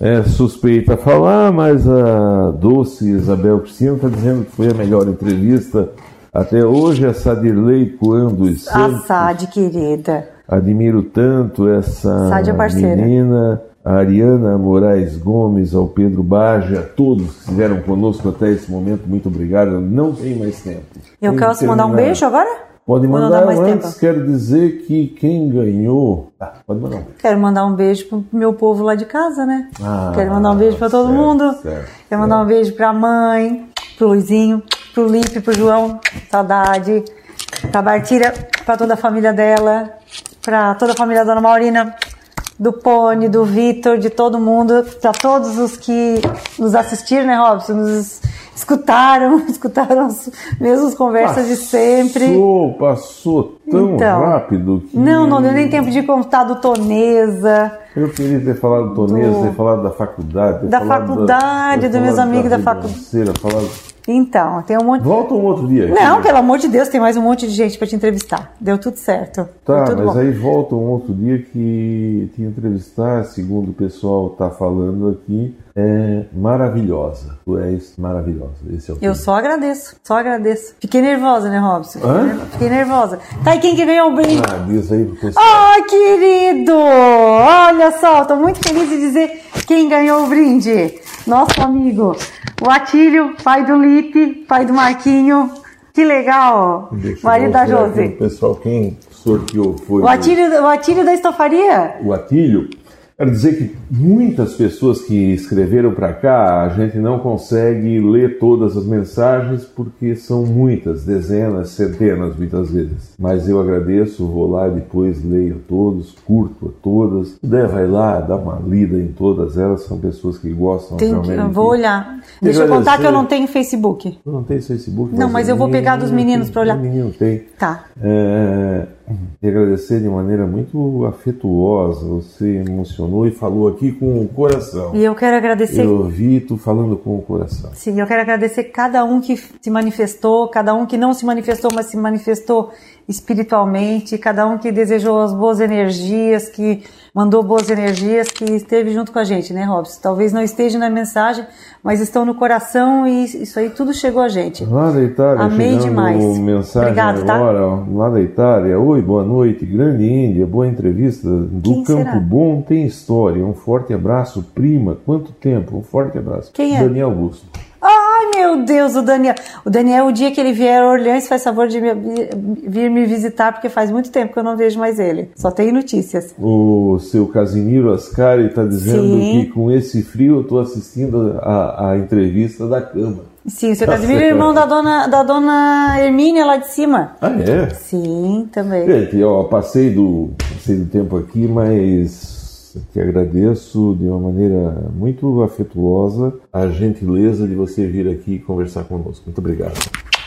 é suspeita falar, mas a doce Isabel Cristina está dizendo que foi a melhor entrevista até hoje. A Sadirley Coando e Santos. A Sad, querida. Admiro tanto essa é menina. A Ariana Moraes Gomes, ao Pedro Baja, a todos que estiveram conosco até esse momento, muito obrigado. Não tem mais tempo. Eu quero mandar um beijo agora? Pode mandar mais antes, tempo? quero dizer que quem ganhou. Ah, pode mandar um beijo. Quero mandar um beijo pro meu povo lá de casa, né? Ah, quero mandar um beijo para todo mundo. Certo, quero mandar um beijo pra mãe, pro Luizinho, pro Lipe, pro João, saudade. Pra Bartira, pra toda a família dela, pra toda a família da Dona Maurina, do Pony, do Vitor, de todo mundo, pra todos os que nos assistiram, né, Robson? Nos escutaram, escutaram as mesmas conversas passou, de sempre. Passou, passou tão então, rápido que... Não, não deu nem tempo de contar do Tonesa. Eu queria ter falado do Tonesa, do... ter falado da faculdade. Da faculdade, dos meus amigos da, da faculdade. Então, tem um monte. Volta um outro dia. Não, pelo amor de Deus, tem mais um monte de gente para te entrevistar. Deu tudo certo. Tá, tudo mas bom. aí volta um outro dia que te entrevistar, segundo o pessoal tá falando aqui, é maravilhosa. Tu és maravilhosa. Esse é o Eu só agradeço, só agradeço. Fiquei nervosa, né, Robson? Hã? Fiquei nervosa. Tá, e quem que ganhou o brinde? Ah, diz aí pro pessoal. Ah, querido! Olha só, tô muito feliz de dizer quem ganhou o brinde. Nosso amigo, o Atílio, pai do Lipe, pai do Marquinho. Que legal! Deixa marido da Josi. Pessoal, quem sorteou foi. O Atílio, o Atílio da Estofaria? O Atílio Quero dizer que muitas pessoas que escreveram para cá, a gente não consegue ler todas as mensagens porque são muitas, dezenas, centenas muitas vezes. Mas eu agradeço, vou lá e depois leio a todos, curto a todas. Puder, vai lá, dá uma lida em todas elas, são pessoas que gostam Tem realmente. Que, vou olhar. Deixa eu contar que eu não tenho Facebook. Eu não tenho Facebook? Não, mas eu vou pegar dos meninos para olhar. Menino tem. Tá. É, e agradecer de maneira muito afetuosa. Você emocionou e falou aqui com o coração. E eu quero agradecer. Eu ouvi tu falando com o coração. Sim, eu quero agradecer cada um que se manifestou, cada um que não se manifestou, mas se manifestou espiritualmente, cada um que desejou as boas energias, que mandou boas energias, que esteve junto com a gente, né, Robson? Talvez não esteja na mensagem, mas estão no coração e isso aí tudo chegou a gente. Lá da Itália, Amei demais. mensagem Obrigado, tá? agora, ó, lá da Itália. Oi, boa noite, grande Índia, boa entrevista. Do Quem Campo será? Bom tem história. Um forte abraço, prima. Quanto tempo? Um forte abraço. Quem é? Daniel Augusto. Ai, meu Deus, o Daniel. O Daniel, o dia que ele vier a Orleans, faz favor de me- vir me visitar, porque faz muito tempo que eu não vejo mais ele. Só tem notícias. O seu Casimiro Ascari está dizendo Sim. que com esse frio eu estou assistindo a, a entrevista da cama. Sim, o seu Tá Casimiro é irmão da dona, da dona Hermínia lá de cima. Ah, é? Sim, também. Gente, ó, passei do, passei do tempo aqui, mas te agradeço de uma maneira muito afetuosa a gentileza de você vir aqui conversar conosco. Muito obrigado.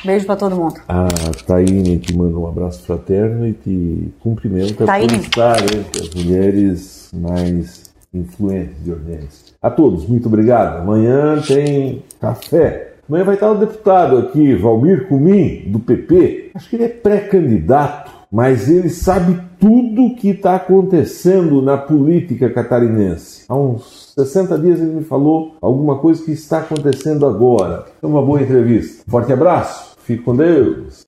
Beijo pra todo mundo. A Taine te manda um abraço fraterno e te cumprimenta Taine. por estar entre as mulheres mais influentes de Orleans. A todos, muito obrigado. Amanhã tem café. Amanhã vai estar o deputado aqui, Valmir Cumim, do PP. Acho que ele é pré-candidato, mas ele sabe tudo o que está acontecendo na política catarinense. Há uns 60 dias ele me falou alguma coisa que está acontecendo agora. É uma boa entrevista. Forte abraço, fique com Deus.